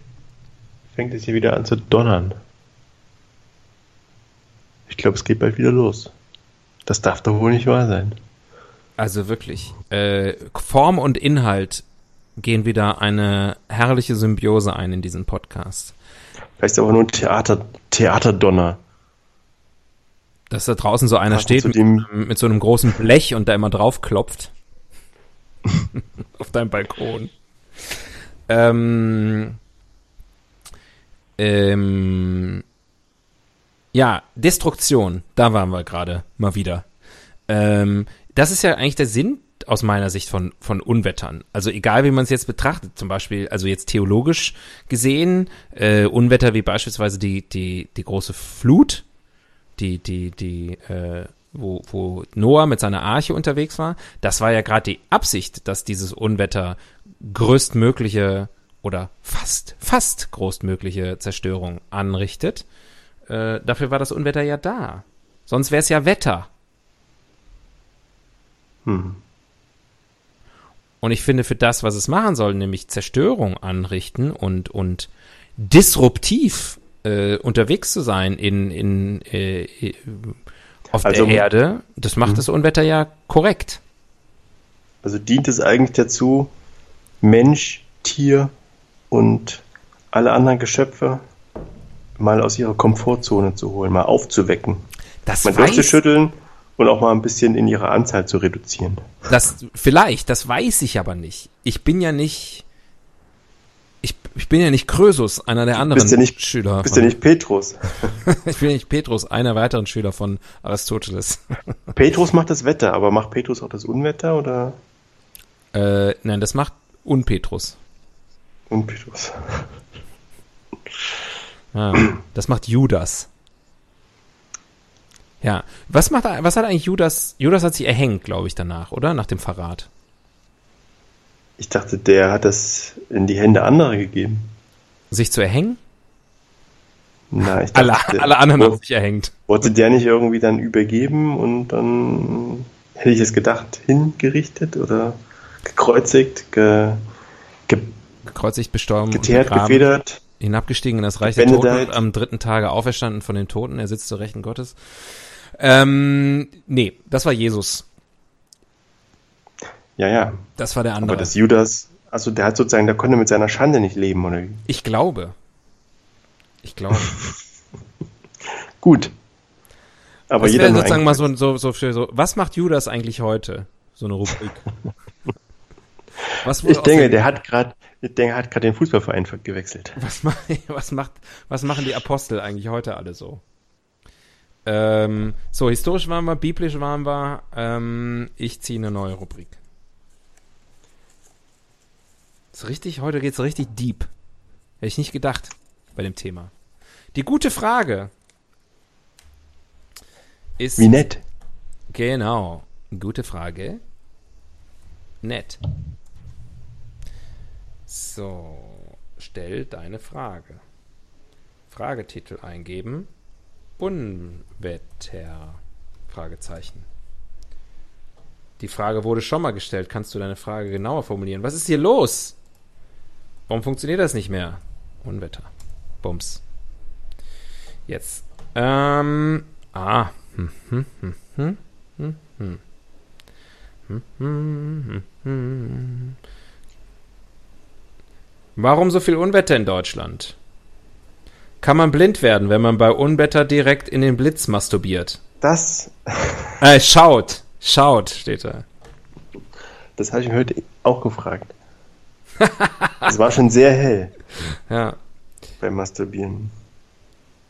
fängt es hier wieder an zu donnern. Ich glaube, es geht bald wieder los. Das darf doch wohl nicht wahr sein. Also wirklich. Äh, Form und Inhalt gehen wieder eine herrliche Symbiose ein in diesen Podcast. Vielleicht aber nur Theater, Theaterdonner. Dass da draußen so einer steht mit, mit, so einem großen Blech und da immer drauf klopft. Auf deinem Balkon. Ähm, ähm, ja, Destruktion, da waren wir gerade mal wieder. Ähm, das ist ja eigentlich der Sinn aus meiner Sicht von, von Unwettern. Also egal, wie man es jetzt betrachtet, zum Beispiel, also jetzt theologisch gesehen, äh, Unwetter wie beispielsweise die, die, die große Flut, die, die, die, äh, wo, wo Noah mit seiner Arche unterwegs war, das war ja gerade die Absicht, dass dieses Unwetter größtmögliche oder fast, fast größtmögliche Zerstörung anrichtet. Äh, dafür war das Unwetter ja da. Sonst wäre es ja Wetter. Hm. Und ich finde, für das, was es machen soll, nämlich Zerstörung anrichten und, und disruptiv äh, unterwegs zu sein in, in, äh, auf also, der Erde, das macht hm. das Unwetter ja korrekt. Also dient es eigentlich dazu, Mensch, Tier und alle anderen Geschöpfe mal aus ihrer Komfortzone zu holen, mal aufzuwecken. Das mal durchzuschütteln und auch mal ein bisschen in ihrer Anzahl zu reduzieren. Das vielleicht, das weiß ich aber nicht. Ich bin ja nicht ich, bin ja nicht Krösus, einer der anderen bist ja nicht, Schüler. Bist ja nicht Petrus. ich bin ja nicht Petrus, einer weiteren Schüler von Aristoteles. Petrus macht das Wetter, aber macht Petrus auch das Unwetter oder? Äh, nein, das macht Unpetrus. Unpetrus. Ah, das macht Judas. Ja. Was macht, was hat eigentlich Judas? Judas hat sich erhängt, glaube ich, danach, oder? Nach dem Verrat. Ich dachte, der hat das in die Hände anderer gegeben. Sich zu erhängen? Na, ich dachte, alle, alle anderen haben sich erhängt. Wollte der nicht irgendwie dann übergeben und dann hätte ich es gedacht, hingerichtet oder gekreuzigt, ge, ge, gekreuzigt, bestorben, geteert, gefedert hinabgestiegen in das Reich der Toten, und am dritten Tage auferstanden von den Toten, er sitzt zur Rechten Gottes. Ähm, nee, das war Jesus. Ja, ja. Das war der andere. Aber das Judas, also der hat sozusagen, der konnte mit seiner Schande nicht leben, oder wie? Ich glaube. Ich glaube. Gut. Aber das jeder sozusagen mal so, so, so, so, was macht Judas eigentlich heute? So eine Rubrik. Was ich denke, der hat gerade, der hat gerade den Fußballverein gewechselt. Was, was, macht, was machen die Apostel eigentlich heute alle so? Ähm, so, historisch waren wir, biblisch waren wir. Ähm, ich ziehe eine neue Rubrik. Ist richtig, heute geht's richtig deep. Hätte ich nicht gedacht bei dem Thema. Die gute Frage ist. Wie nett. Genau. Gute Frage. Nett. So, stell deine Frage. Fragetitel eingeben. Unwetter. Fragezeichen. Die Frage wurde schon mal gestellt. Kannst du deine Frage genauer formulieren? Was ist hier los? Warum funktioniert das nicht mehr? Unwetter. Bums. Jetzt. Ähm. Ah. Hm, hm, hm, hm, hm, hm. Hm, hm, hm. Warum so viel Unwetter in Deutschland? Kann man blind werden, wenn man bei Unwetter direkt in den Blitz masturbiert? Das. Äh, schaut. Schaut, steht da. Das habe ich mir heute auch gefragt. Es war schon sehr hell Ja. beim Masturbieren.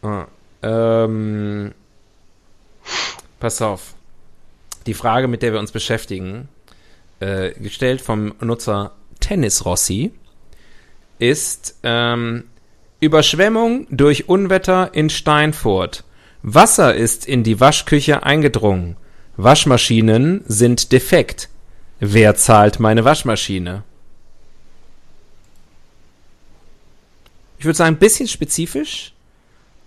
Ah. Ähm, pass auf. Die Frage, mit der wir uns beschäftigen, äh, gestellt vom Nutzer Tennis Rossi, ist ähm, Überschwemmung durch Unwetter in Steinfurt. Wasser ist in die Waschküche eingedrungen. Waschmaschinen sind defekt. Wer zahlt meine Waschmaschine? Ich würde sagen, ein bisschen spezifisch,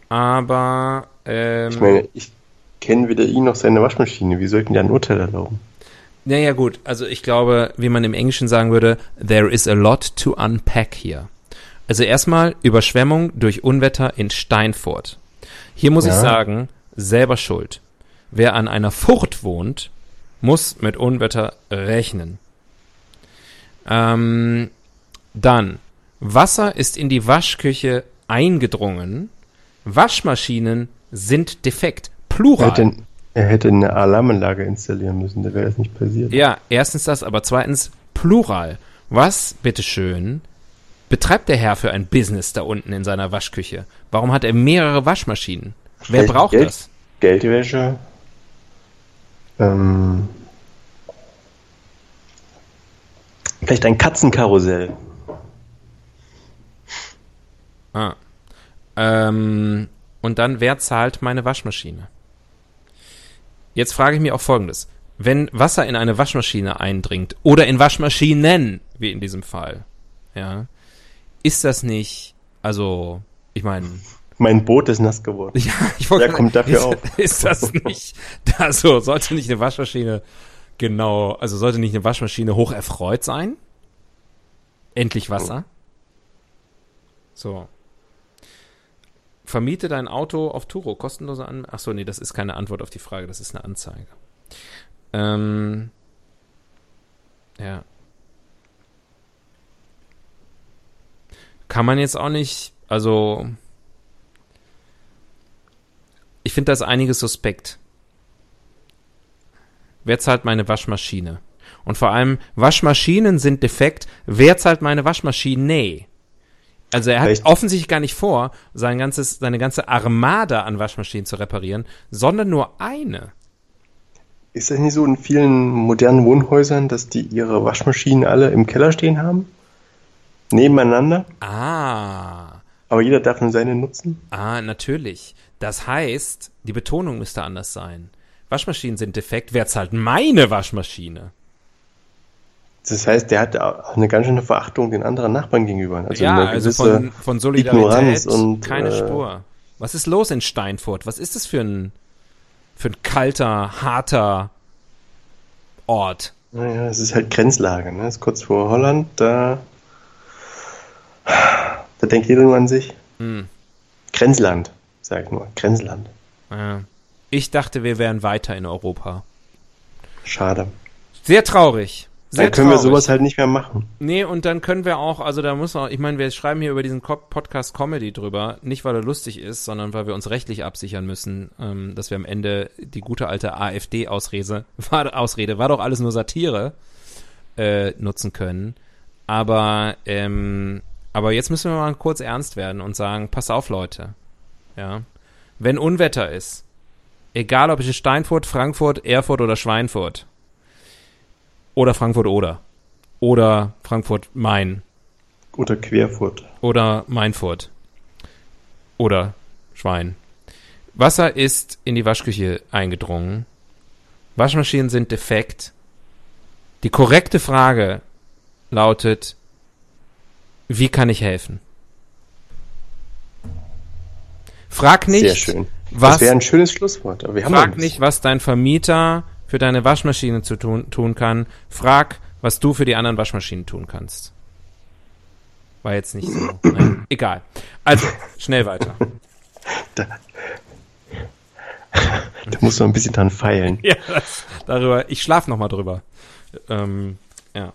aber ähm, Ich meine, ich kenne weder ihn noch seine Waschmaschine. Wie soll ich mir ein Urteil erlauben? Naja, gut. Also ich glaube, wie man im Englischen sagen würde, there is a lot to unpack here. Also erstmal Überschwemmung durch Unwetter in Steinfurt. Hier muss ich Ja. sagen, selber schuld. Wer an einer Furt wohnt, muss mit Unwetter rechnen. Ähm, dann, Wasser ist in die Waschküche eingedrungen. Waschmaschinen sind defekt. Er Plural. hätte, er hätte eine Alarmanlage installieren müssen, da wäre das nicht passiert. Ja, erstens das, aber zweitens Plural. Was, bitteschön, betreibt der Herr für ein Business da unten in seiner Waschküche? Warum hat er mehrere Waschmaschinen? Wer Vielleicht braucht Geld? das? Geldwäsche. Ähm, vielleicht ein Katzenkarussell. Ah. Ähm, und dann, wer zahlt meine Waschmaschine? Jetzt frage ich mich auch Folgendes. Wenn Wasser in eine Waschmaschine eindringt oder in Waschmaschinen, wie in diesem Fall, ja, ist das nicht, also, ich meine, Mein Boot ist nass geworden. Ja, ich wollte Wer kommt dafür ist, auf? Ist das nicht, also sollte nicht eine Waschmaschine genau, also sollte nicht eine Waschmaschine hoch erfreut sein? Endlich Wasser? So. Vermiete dein Auto auf Turo, kostenlose An Ach so, nee, das ist keine Antwort auf die Frage, das ist eine Anzeige. Ähm, ja. Kann man jetzt auch nicht, also ich finde das einiges suspekt. Wer zahlt meine Waschmaschine? Und vor allem, Waschmaschinen sind defekt. Wer zahlt meine Waschmaschine? Nee. Also er hat Vielleicht- offensichtlich gar nicht vor, sein ganzes, seine ganze Armada an Waschmaschinen zu reparieren, sondern nur eine. Ist das nicht so in vielen modernen Wohnhäusern, dass die ihre Waschmaschinen alle im Keller stehen haben? Nebeneinander? Ah, Aber jeder darf nur seine nutzen? ah, natürlich. Das heißt, die Betonung müsste anders sein. Waschmaschinen sind defekt. Wer zahlt meine Waschmaschine? Das heißt, der hat auch eine ganz schöne Verachtung den anderen Nachbarn gegenüber. Also ja, also von, von Solidarität und, keine äh, Spur. Was ist los in Steinfurt? Was ist das für ein, für ein kalter, harter Ort? Naja, es ist halt Grenzlage, ne? Es ist kurz vor Holland, da, da denkt jeder nur an sich. Hm. Grenzland, sag ich nur. Grenzland. Ja. Ich dachte, wir wären weiter in Europa. Schade. Sehr traurig. Sehr Dann können wir traurig. sowas halt nicht mehr machen. Nee, und dann können wir auch, also da muss auch, ich meine, wir schreiben hier über diesen Podcast Comedy drüber, nicht weil er lustig ist, sondern weil wir uns rechtlich absichern müssen, ähm, dass wir am Ende die gute alte AfD-Ausrede, war, Ausrede, war doch alles nur Satire, äh, nutzen können. Aber, ähm, aber jetzt müssen wir mal kurz ernst werden und sagen, pass auf, Leute. Ja. Wenn Unwetter ist, egal ob ich in Steinfurt, Frankfurt, Erfurt oder Schweinfurt, oder Frankfurt oder, oder Frankfurt Main Oder Querfurt. oder Mainfurt oder Schwein. Wasser ist in die Waschküche eingedrungen. Waschmaschinen sind defekt. Die korrekte Frage lautet, wie kann ich helfen? Frag nicht, Sehr schön. was Das wäre ein schönes Schlusswort. Aber wir haben noch Frag nicht, was dein Vermieter für deine Waschmaschine zu tun, tun kann. Frag, was du für die anderen Waschmaschinen tun kannst. War jetzt nicht so. Nein, egal. Also, schnell weiter. Da, da muss man ein bisschen dran feilen. Ja, das, darüber. Ich schlaf noch mal drüber. Ähm, ja.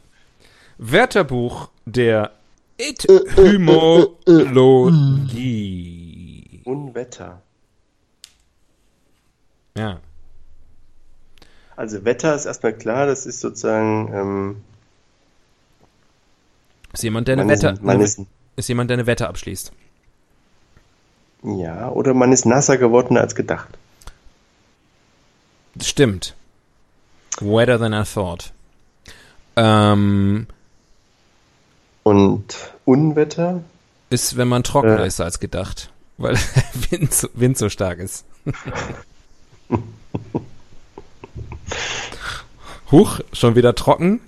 Wörterbuch der Etymologie. Unwetter. Ja. Also Wetter ist erstmal klar, das ist sozusagen ähm, Ist jemand, der eine Man Wette, ist, ist, ist jemand, der eine Wette abschließt. ja, oder man ist nasser geworden als gedacht. Stimmt. Wetter than I thought. Ähm, Und Unwetter? ist, wenn man trockener Äh. ist als gedacht. Weil Wind, so- Wind so stark ist. Huch, schon wieder trocken?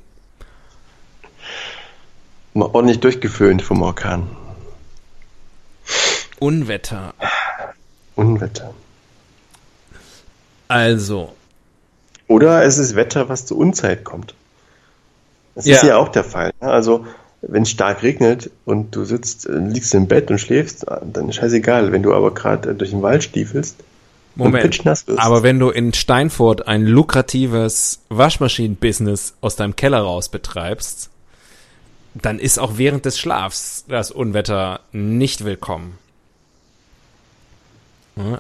Mal ordentlich durchgeföhnt vom Orkan. Unwetter. Unwetter. Also, Oder es ist Wetter, was zur Unzeit kommt. Das Ja. ist ja auch der Fall. ne? Also, wenn es stark regnet und du sitzt, äh, liegst im Bett und schläfst, dann ist scheißegal. Wenn du aber gerade durch den Wald stiefelst Moment. Aber wenn du in Steinfurt ein lukratives Waschmaschinen-Business aus deinem Keller raus betreibst, dann ist auch während des Schlafs das Unwetter nicht willkommen.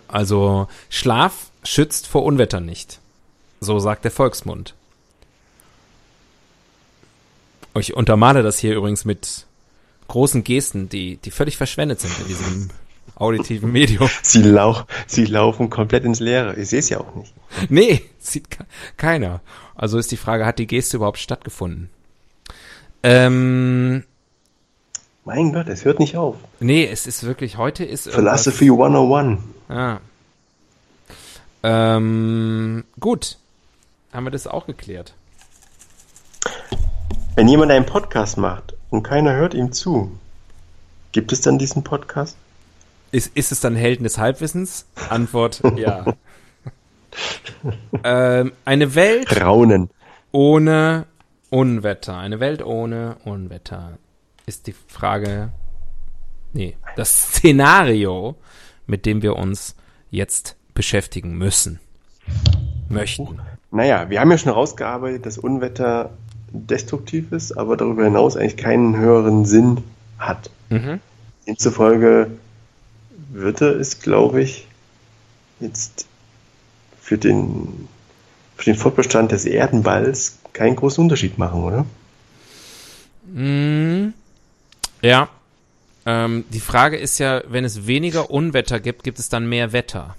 Also Schlaf schützt vor Unwetter nicht. So sagt der Volksmund. Ich untermale das hier übrigens mit großen Gesten, die, die völlig verschwendet sind in diesem auditiven Medium. sie, lau sie laufen komplett ins Leere. Ich sehe es ja auch nicht. Nee, sieht ke- keiner. Also ist die Frage, hat die Geste überhaupt stattgefunden? Ähm, Mein Gott, es hört nicht auf. nee, es ist wirklich, heute ist irgendwas- Philosophy 101. Ah. Ähm, gut. Haben wir das auch geklärt? Wenn jemand einen Podcast macht und keiner hört ihm zu, gibt es dann diesen Podcast? Ist, ist es dann Helden des Halbwissens? Antwort, ja. ähm, eine Welt Raunen. ohne Unwetter. Eine Welt ohne Unwetter ist die Frage. Nee, das Szenario, mit dem wir uns jetzt beschäftigen müssen. Möchten. Naja, wir haben ja schon rausgearbeitet, dass Unwetter destruktiv ist, aber darüber hinaus eigentlich keinen höheren Sinn hat. Mhm. Demzufolge würde es, glaube ich, jetzt für den, für den Fortbestand des Erdenballs keinen großen Unterschied machen, oder? Mm, ja. Ähm, die Frage ist ja, wenn es weniger Unwetter gibt, gibt es dann mehr Wetter?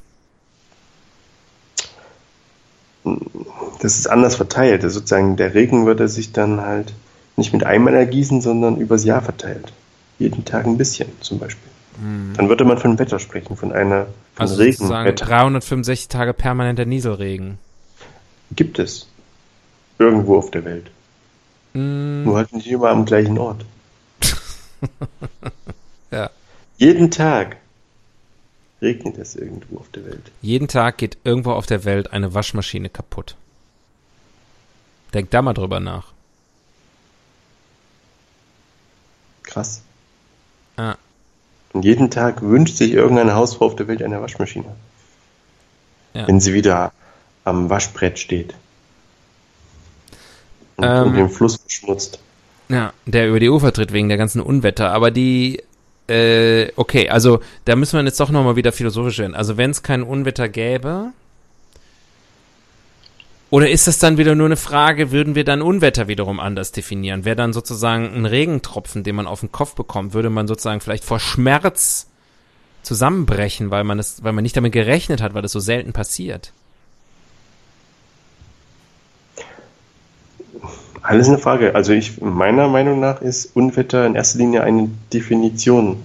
Das ist anders verteilt. Also sozusagen der Regen würde sich dann halt nicht mit einmal ergießen, sondern übers Jahr verteilt. Jeden Tag ein bisschen zum Beispiel. Dann würde man von Wetter sprechen, von einer von Also sozusagen Regenwetter. 365 Tage permanenter Nieselregen. Gibt es. Irgendwo auf der Welt. Mm, Nur halt nicht immer am gleichen Ort. ja. Jeden Tag regnet es irgendwo auf der Welt. Jeden Tag geht irgendwo auf der Welt eine Waschmaschine kaputt. Denk da mal drüber nach. Krass. Ah, Und jeden Tag wünscht sich irgendeine Hausfrau auf der Welt eine Waschmaschine. Ja. Wenn sie wieder am Waschbrett steht. Und, Ähm. und den Fluss verschmutzt. Ja, der über die Ufer tritt wegen der ganzen Unwetter. Aber die, äh, okay, also da müssen wir jetzt doch nochmal wieder philosophisch werden. Also wenn es kein Unwetter gäbe, oder ist das dann wieder nur eine Frage, würden wir dann Unwetter wiederum anders definieren? Wäre dann sozusagen ein Regentropfen, den man auf den Kopf bekommt, würde man sozusagen vielleicht vor Schmerz zusammenbrechen, weil man es, weil man nicht damit gerechnet hat, weil das so selten passiert. Alles eine Frage. Also ich, meiner Meinung nach ist Unwetter in erster Linie eine Definition.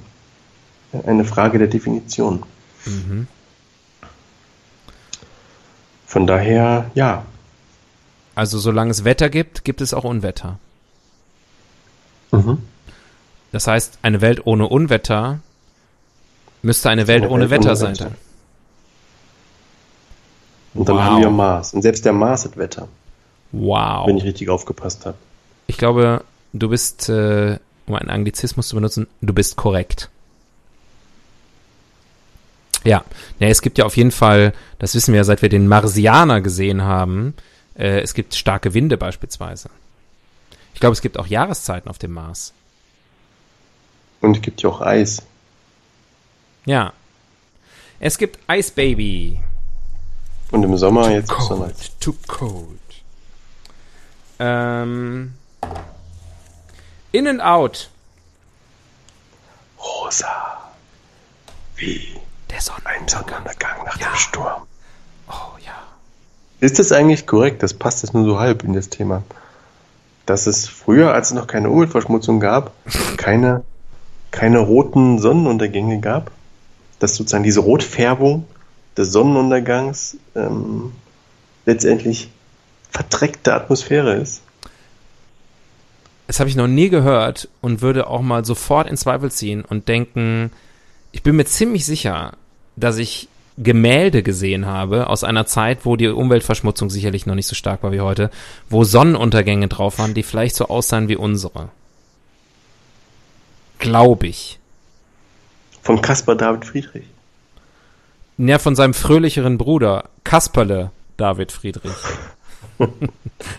Eine Frage der Definition. Mhm. Von daher, ja. Also solange es Wetter gibt, gibt es auch Unwetter. Mhm. Das heißt, eine Welt ohne Unwetter müsste eine Welt Eine ohne Welt Wetter ohne sein. Wetter. Und dann Wow. haben wir Mars. Und selbst der Mars hat Wetter, Wow. wenn ich richtig aufgepasst habe. Ich glaube, du bist, äh, um einen Anglizismus zu benutzen, du bist korrekt. Ja, ja, es gibt ja auf jeden Fall, das wissen wir ja, seit wir den Marsianer gesehen haben, äh, es gibt starke Winde beispielsweise. Ich glaube, es gibt auch Jahreszeiten auf dem Mars. Und es gibt ja auch Eis. Ja. Es gibt Ice Baby. Und im Sommer jetzt ist dann halt too cold. Ähm, In and out. Rosa. Wie Der ein Sonnenuntergang. Sonnenuntergang nach Ja. dem Sturm. Ist das eigentlich korrekt? Das passt jetzt nur so halb in das Thema. Dass es früher, als es noch keine Umweltverschmutzung gab, keine, keine roten Sonnenuntergänge gab. Dass sozusagen diese Rotfärbung des Sonnenuntergangs ähm, letztendlich verdreckte Atmosphäre ist. Das habe ich noch nie gehört und würde auch mal sofort in Zweifel ziehen und denken, ich bin mir ziemlich sicher, dass ich Gemälde gesehen habe aus einer Zeit, wo die Umweltverschmutzung sicherlich noch nicht so stark war wie heute, wo Sonnenuntergänge drauf waren, die vielleicht so aussahen wie unsere. Glaube ich. Von Caspar David Friedrich. Ja, von seinem fröhlicheren Bruder, Kasperle David Friedrich.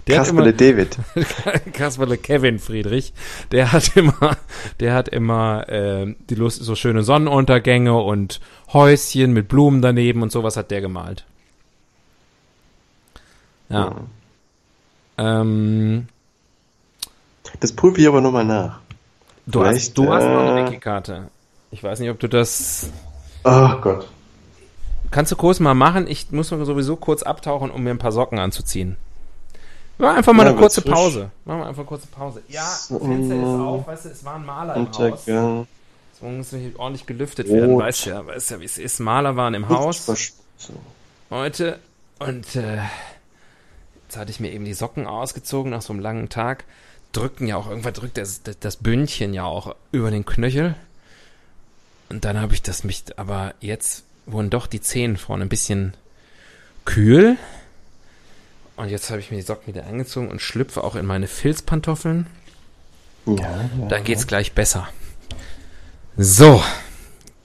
Der immer, David. Kasperle Kevin Friedrich, der hat immer, der hat immer äh, die Lust, so schöne Sonnenuntergänge und Häuschen mit Blumen daneben und sowas hat der gemalt. Ja. Ähm, Das prüfe ich aber nochmal nach. du hast, Vielleicht, du hast noch eine äh, Wiki-Karte. Ich weiß nicht, ob du das. Oh Gott. Kannst du kurz mal machen? Ich muss sowieso kurz abtauchen, um mir ein paar Socken anzuziehen. Machen wir einfach mal Ja, eine kurze frisch. Pause. Machen wir einfach eine kurze Pause. Ja, Fenster ist ähm, auf, weißt du, es war ein Maler im Haus. Es muss nicht ordentlich gelüftet werden, Rot. weißt ja, weißt ja, wie es ist. Maler waren im Haus heute und äh, jetzt hatte ich mir eben die Socken ausgezogen nach so einem langen Tag. Drückten ja auch, irgendwann drückt das, das, das Bündchen ja auch über den Knöchel. Und dann habe ich das mich, aber jetzt wurden doch die Zehen vorne ein bisschen kühl. Und jetzt habe ich mir die Socken wieder angezogen und schlüpfe auch in meine Filzpantoffeln. Ja, ja. Dann geht's gleich besser. So,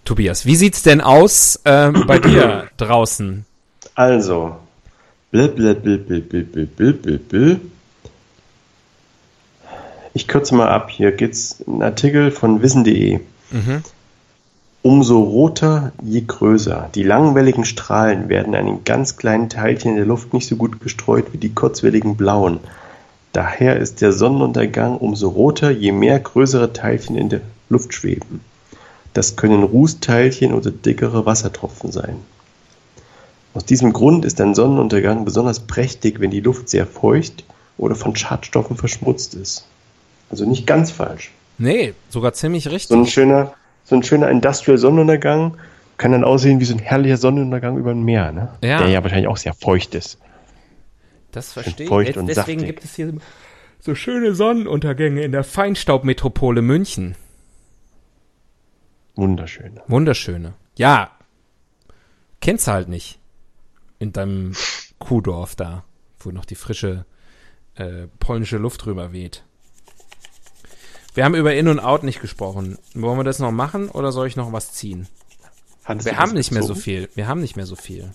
Tobias, wie sieht's denn aus ähm, bei dir draußen? Also, blip, blip, blip, blip, blip, blip, blip, blip. Ich kürze mal ab. Hier geht's ein Artikel von wissen.de. Umso roter, je größer. Die langwelligen Strahlen werden an den ganz kleinen Teilchen in der Luft nicht so gut gestreut wie die kurzwelligen blauen. Daher ist der Sonnenuntergang umso roter, je mehr größere Teilchen in der Luft schweben. Das können Rußteilchen oder dickere Wassertropfen sein. Aus diesem Grund ist ein Sonnenuntergang besonders prächtig, wenn die Luft sehr feucht oder von Schadstoffen verschmutzt ist. Also nicht ganz falsch. Nee, sogar ziemlich So ein richtig. schöner, so ein schöner Industrial Sonnenuntergang kann dann aussehen wie so ein herrlicher Sonnenuntergang über dem Meer, ne? Ja. Der ja wahrscheinlich auch sehr feucht ist. Das verstehe ich. feucht Jetzt, und deswegen saftig. gibt es hier so schöne Sonnenuntergänge in der Feinstaubmetropole München. Wunderschön. Wunderschöne. Ja, kennst du halt nicht. In deinem Kuhdorf da, wo noch die frische äh, polnische Luft drüber weht. Wir haben über In und Out nicht gesprochen. Wollen wir das noch machen oder soll ich noch was ziehen? Hattest Wir haben nicht mehr so gezogen? viel. Wir haben nicht mehr so viel.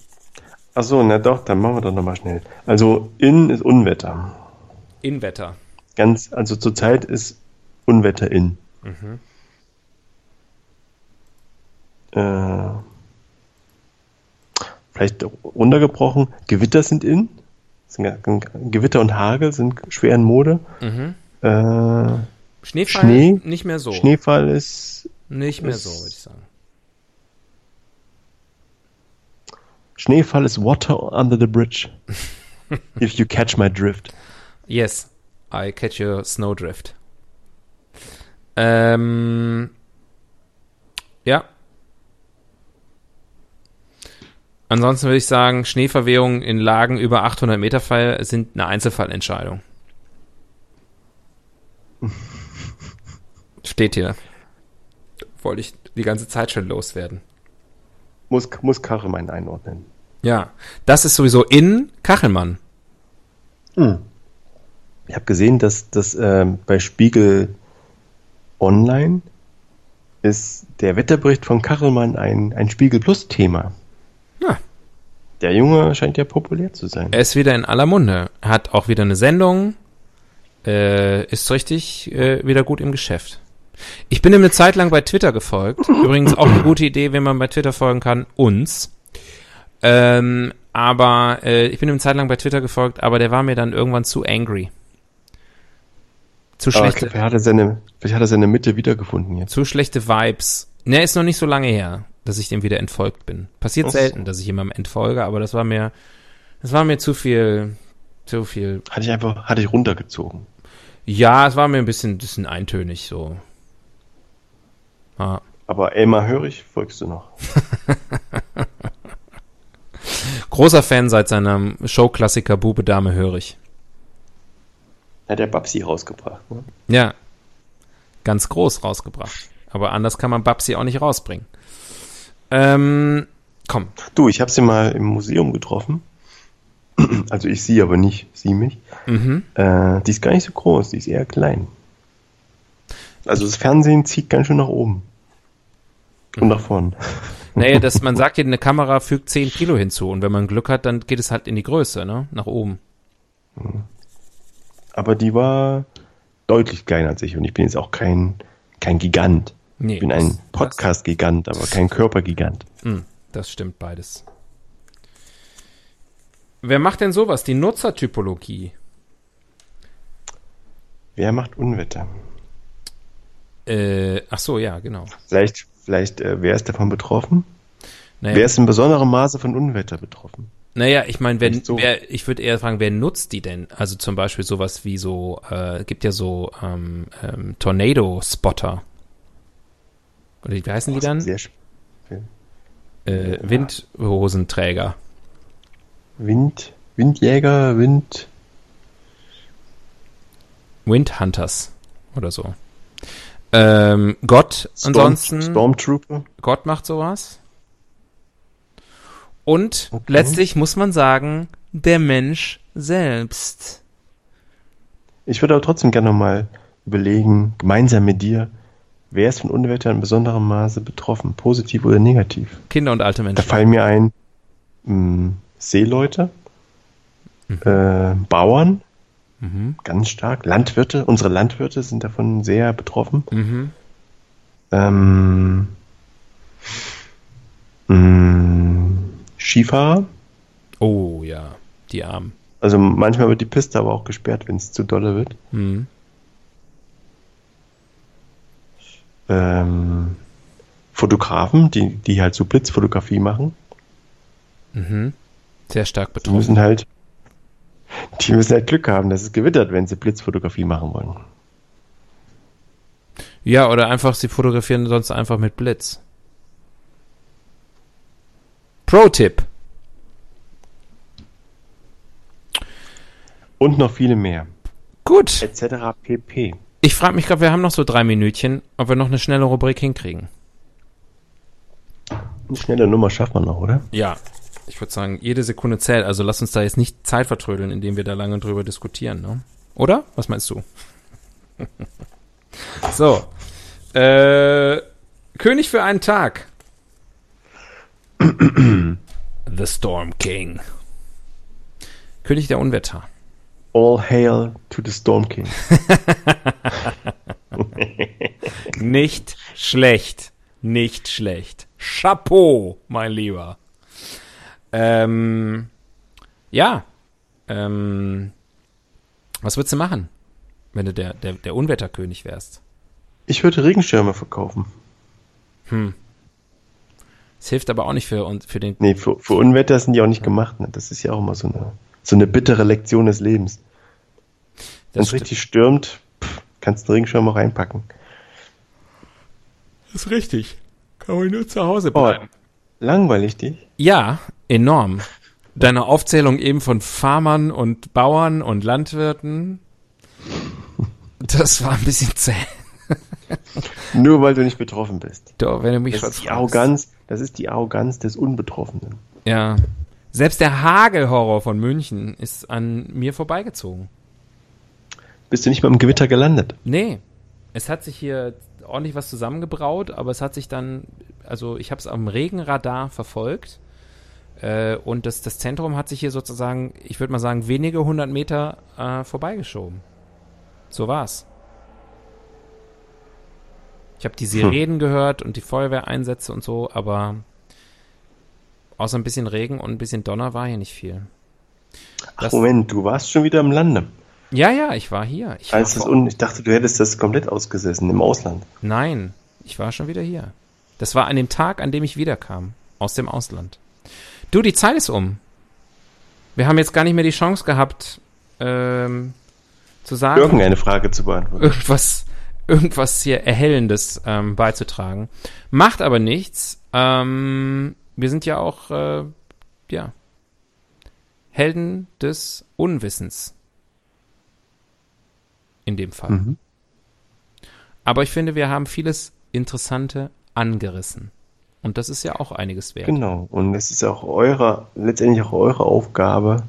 Ach so, na doch, dann machen wir doch nochmal schnell. Also in ist Unwetter. Inwetter. Ganz, also zurzeit ist Unwetter in. Äh, vielleicht runtergebrochen, Gewitter sind in. Gewitter und Hagel sind schwer in Mode. Mhm. Äh, Schneefall Schnee? nicht mehr so. Schneefall ist Nicht mehr ist- so, würde ich sagen. Schneefall ist Water under the bridge. If you catch my drift. Yes, I catch your snowdrift. Ähm, ja. Ansonsten würde ich sagen, Schneeverwehungen in Lagen über 800 Meter Fall sind eine Einzelfallentscheidung. Steht hier. Wollte ich die ganze Zeit schon loswerden. Muss, muss Kachelmann einordnen. Ja, das ist sowieso in Kachelmann. Ich habe gesehen, dass das ähm, bei Spiegel Online ist der Wetterbericht von Kachelmann ein, ein Spiegel Plus Thema. Ja. Der Junge scheint ja populär zu sein. Er ist wieder in aller Munde. Hat auch wieder eine Sendung. Äh, ist richtig äh, wieder gut im Geschäft. Ich bin ihm eine Zeit lang bei Twitter gefolgt. Übrigens auch eine gute Idee, wenn man bei Twitter folgen kann. Uns. Ähm, aber äh, ich bin ihm eine Zeit lang bei Twitter gefolgt, aber der war mir dann irgendwann zu angry. Zu Aber ich schlechte, glaube, vielleicht hat er seine, vielleicht hat er seine Mitte wiedergefunden jetzt. zu schlechte Vibes. Ne, ist noch nicht so lange her, dass ich dem wieder entfolgt bin. Passiert selten, dass ich jemandem entfolge, aber das war mir, das war mir zu viel, zu viel. Hatte ich einfach, hatte ich runtergezogen. Ja, es war mir ein bisschen, bisschen eintönig so. Ah. Aber Elmar Hörig folgst du noch. Großer Fan seit seinem Showklassiker Bube Dame Hörig. Hat der Babsi rausgebracht. Ne? Ja. Ganz groß rausgebracht. Aber anders kann man Babsi auch nicht rausbringen. Ähm, komm. Du, ich habe sie mal im Museum getroffen. Also ich sie, aber nicht sie mich. Mhm. Äh, die ist gar nicht so groß, die ist eher klein. Also das Fernsehen zieht ganz schön nach oben. Und nach vorn. Naja, das, man sagt eine Kamera fügt 10 Kilo hinzu und wenn man Glück hat, dann geht es halt in die Größe, ne? Nach oben. Aber die war deutlich kleiner als ich und ich bin jetzt auch kein, kein Gigant. Nee. Ich bin ein Podcast-Gigant, aber kein Körpergigant. Hm, das stimmt beides. Wer macht denn sowas? Die Nutzertypologie. Wer macht Unwetter? Äh, ach so, ja, genau. Vielleicht, vielleicht, äh, wer ist davon betroffen? Naja, Wer ist in besonderem Maße von Unwetter betroffen? naja ich meine, Nicht so. wer, ich würde eher fragen, wer nutzt die denn? Also zum Beispiel sowas wie so, äh, gibt ja so ähm, ähm, Tornado-Spotter. Oder wie heißen die dann? Sehr Äh, Windhosenträger. Wind, Windjäger, Wind. Windhunters oder so. Ähm, Gott Storm, ansonsten. Stormtrooper. Gott macht sowas. Und Okay. letztlich muss man sagen, der Mensch selbst. Ich würde aber trotzdem gerne nochmal überlegen, gemeinsam mit dir, wer ist von Unwetter in besonderem Maße betroffen, positiv oder negativ? Kinder und alte Da Menschen. fallen mir ein mh, Seeleute, äh, Bauern, Mhm. ganz stark, Landwirte, unsere Landwirte sind davon sehr betroffen. Mhm. Ähm, mh, Skifahrer, Oh ja, die Armen. also manchmal wird die Piste aber auch gesperrt, wenn es zu dolle wird. Mhm. Ähm, Fotografen, die, die halt so Blitzfotografie machen, Mhm. Sehr stark die betroffen. müssen halt, die müssen halt Glück haben, dass es gewittert, wenn sie Blitzfotografie machen wollen. Ja, oder einfach, sie fotografieren sonst einfach mit Blitz. Pro-Tipp. Und noch viele mehr. Gut. Etc. pp. Ich frage mich gerade, wir haben noch so drei Minütchen, ob wir noch eine schnelle Rubrik hinkriegen. Eine schnelle Nummer schafft man noch, oder? Ja. Ich würde sagen, jede Sekunde zählt. Also lass uns da jetzt nicht Zeit vertrödeln, indem wir da lange drüber diskutieren, ne? Oder? Was meinst du? so. Äh, König für einen Tag. The Storm King. König der Unwetter. All hail to the Storm King. Nicht schlecht. Nicht schlecht. Chapeau, mein Lieber. Ähm, ja. Ähm, was würdest du machen, wenn du der, der, der Unwetterkönig wärst? Ich würde Regenschirme verkaufen. Es hilft aber auch nicht für, für den. Nee, für, für Unwetter sind die auch nicht gemacht. Ne? Das ist ja auch immer so eine, so eine bittere Lektion des Lebens. Wenn es richtig stürmt, pff, kannst du einen Regenschirm auch reinpacken. Das ist richtig. Kann man nur zu Hause Oh, langweilig dich? Ja, enorm. Deine Aufzählung eben von Farmern und Bauern und Landwirten, das war ein bisschen zäh. Nur weil du nicht betroffen bist. Doch, wenn du mich Das ist die. Arroganz, das ist die Arroganz des Unbetroffenen. Ja. Selbst der Hagelhorror von München ist an mir vorbeigezogen. Bist du nicht mal im Gewitter gelandet? Nee. Es hat sich hier ordentlich was zusammengebraut, aber es hat sich dann, also ich habe es am Regenradar verfolgt äh, und das, das Zentrum hat sich hier sozusagen, ich würde mal sagen, wenige hundert Meter äh, vorbeigeschoben. So war's. Ich habe die Sirenen gehört und die Feuerwehreinsätze und so, aber außer ein bisschen Regen und ein bisschen Donner war hier nicht viel. Ach Das- Moment, du warst schon wieder im Lande. Ja, ja, ich war hier. Ich, war Als das vor- un ich dachte, du hättest das komplett ausgesessen im Ausland. Nein, ich war schon wieder hier. Das war an dem Tag, an dem ich wiederkam. Aus dem Ausland. Du, die Zeit ist um. Wir haben jetzt gar nicht mehr die Chance gehabt, ähm, zu sagen, Irgendeine Frage zu beantworten. irgendwas, irgendwas hier Erhellendes ähm, beizutragen. Macht aber nichts. Ähm, wir sind ja auch, äh, ja, Helden des Unwissens. In dem Fall. Mhm. Aber ich finde, wir haben vieles Interessante angerissen. Und das ist ja auch einiges wert. Genau. Und es ist auch eure, letztendlich auch eure Aufgabe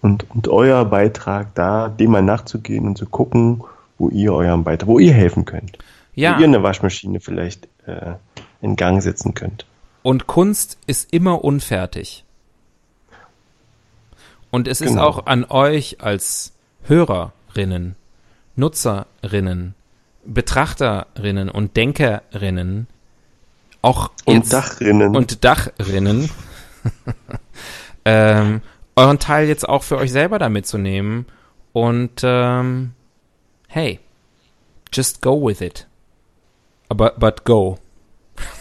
und, und euer Beitrag da, dem mal nachzugehen und zu gucken, wo ihr euren Beitrag, wo ihr helfen könnt. Ja, Wo ihr eine Waschmaschine vielleicht äh, in Gang setzen könnt. und Kunst ist immer unfertig. Und es ist Genau. auch an euch als Hörerinnen, Nutzerinnen, Betrachterinnen und Denkerinnen, auch Und Dachrinnen. und Dachrinnen, ähm, euren Teil jetzt auch für euch selber da mitzunehmen und ähm, hey, just go with it. Aber but go.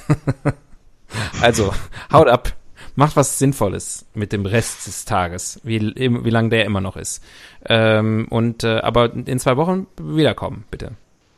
also, haut ab. Macht was Sinnvolles mit dem Rest des Tages, wie, wie lang der immer noch ist. Ähm, und äh, aber in zwei Wochen wiederkommen, bitte.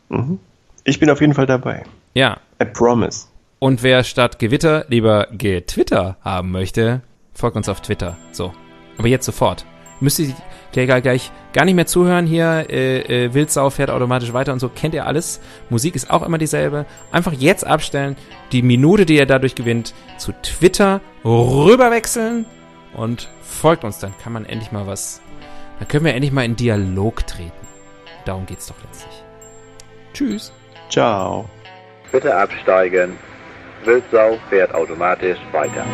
Mhm. Ich bin auf jeden Fall dabei. Ja, I promise. Und wer statt Gewitter lieber Getwitter haben möchte, folgt uns auf Twitter. So. Aber jetzt sofort. Müsst ihr gleich, gleich, gar nicht mehr zuhören hier. Äh, äh, Wildsau fährt automatisch weiter und so. Kennt ihr alles? Musik ist auch immer dieselbe. Einfach jetzt abstellen. Die Minute, die ihr dadurch gewinnt, zu Twitter rüberwechseln und folgt uns. Dann kann man endlich mal was. Dann können wir endlich mal in Dialog treten. Darum geht's doch letztlich. Tschüss. Ciao. Bitte absteigen. Wildsau fährt automatisch weiter.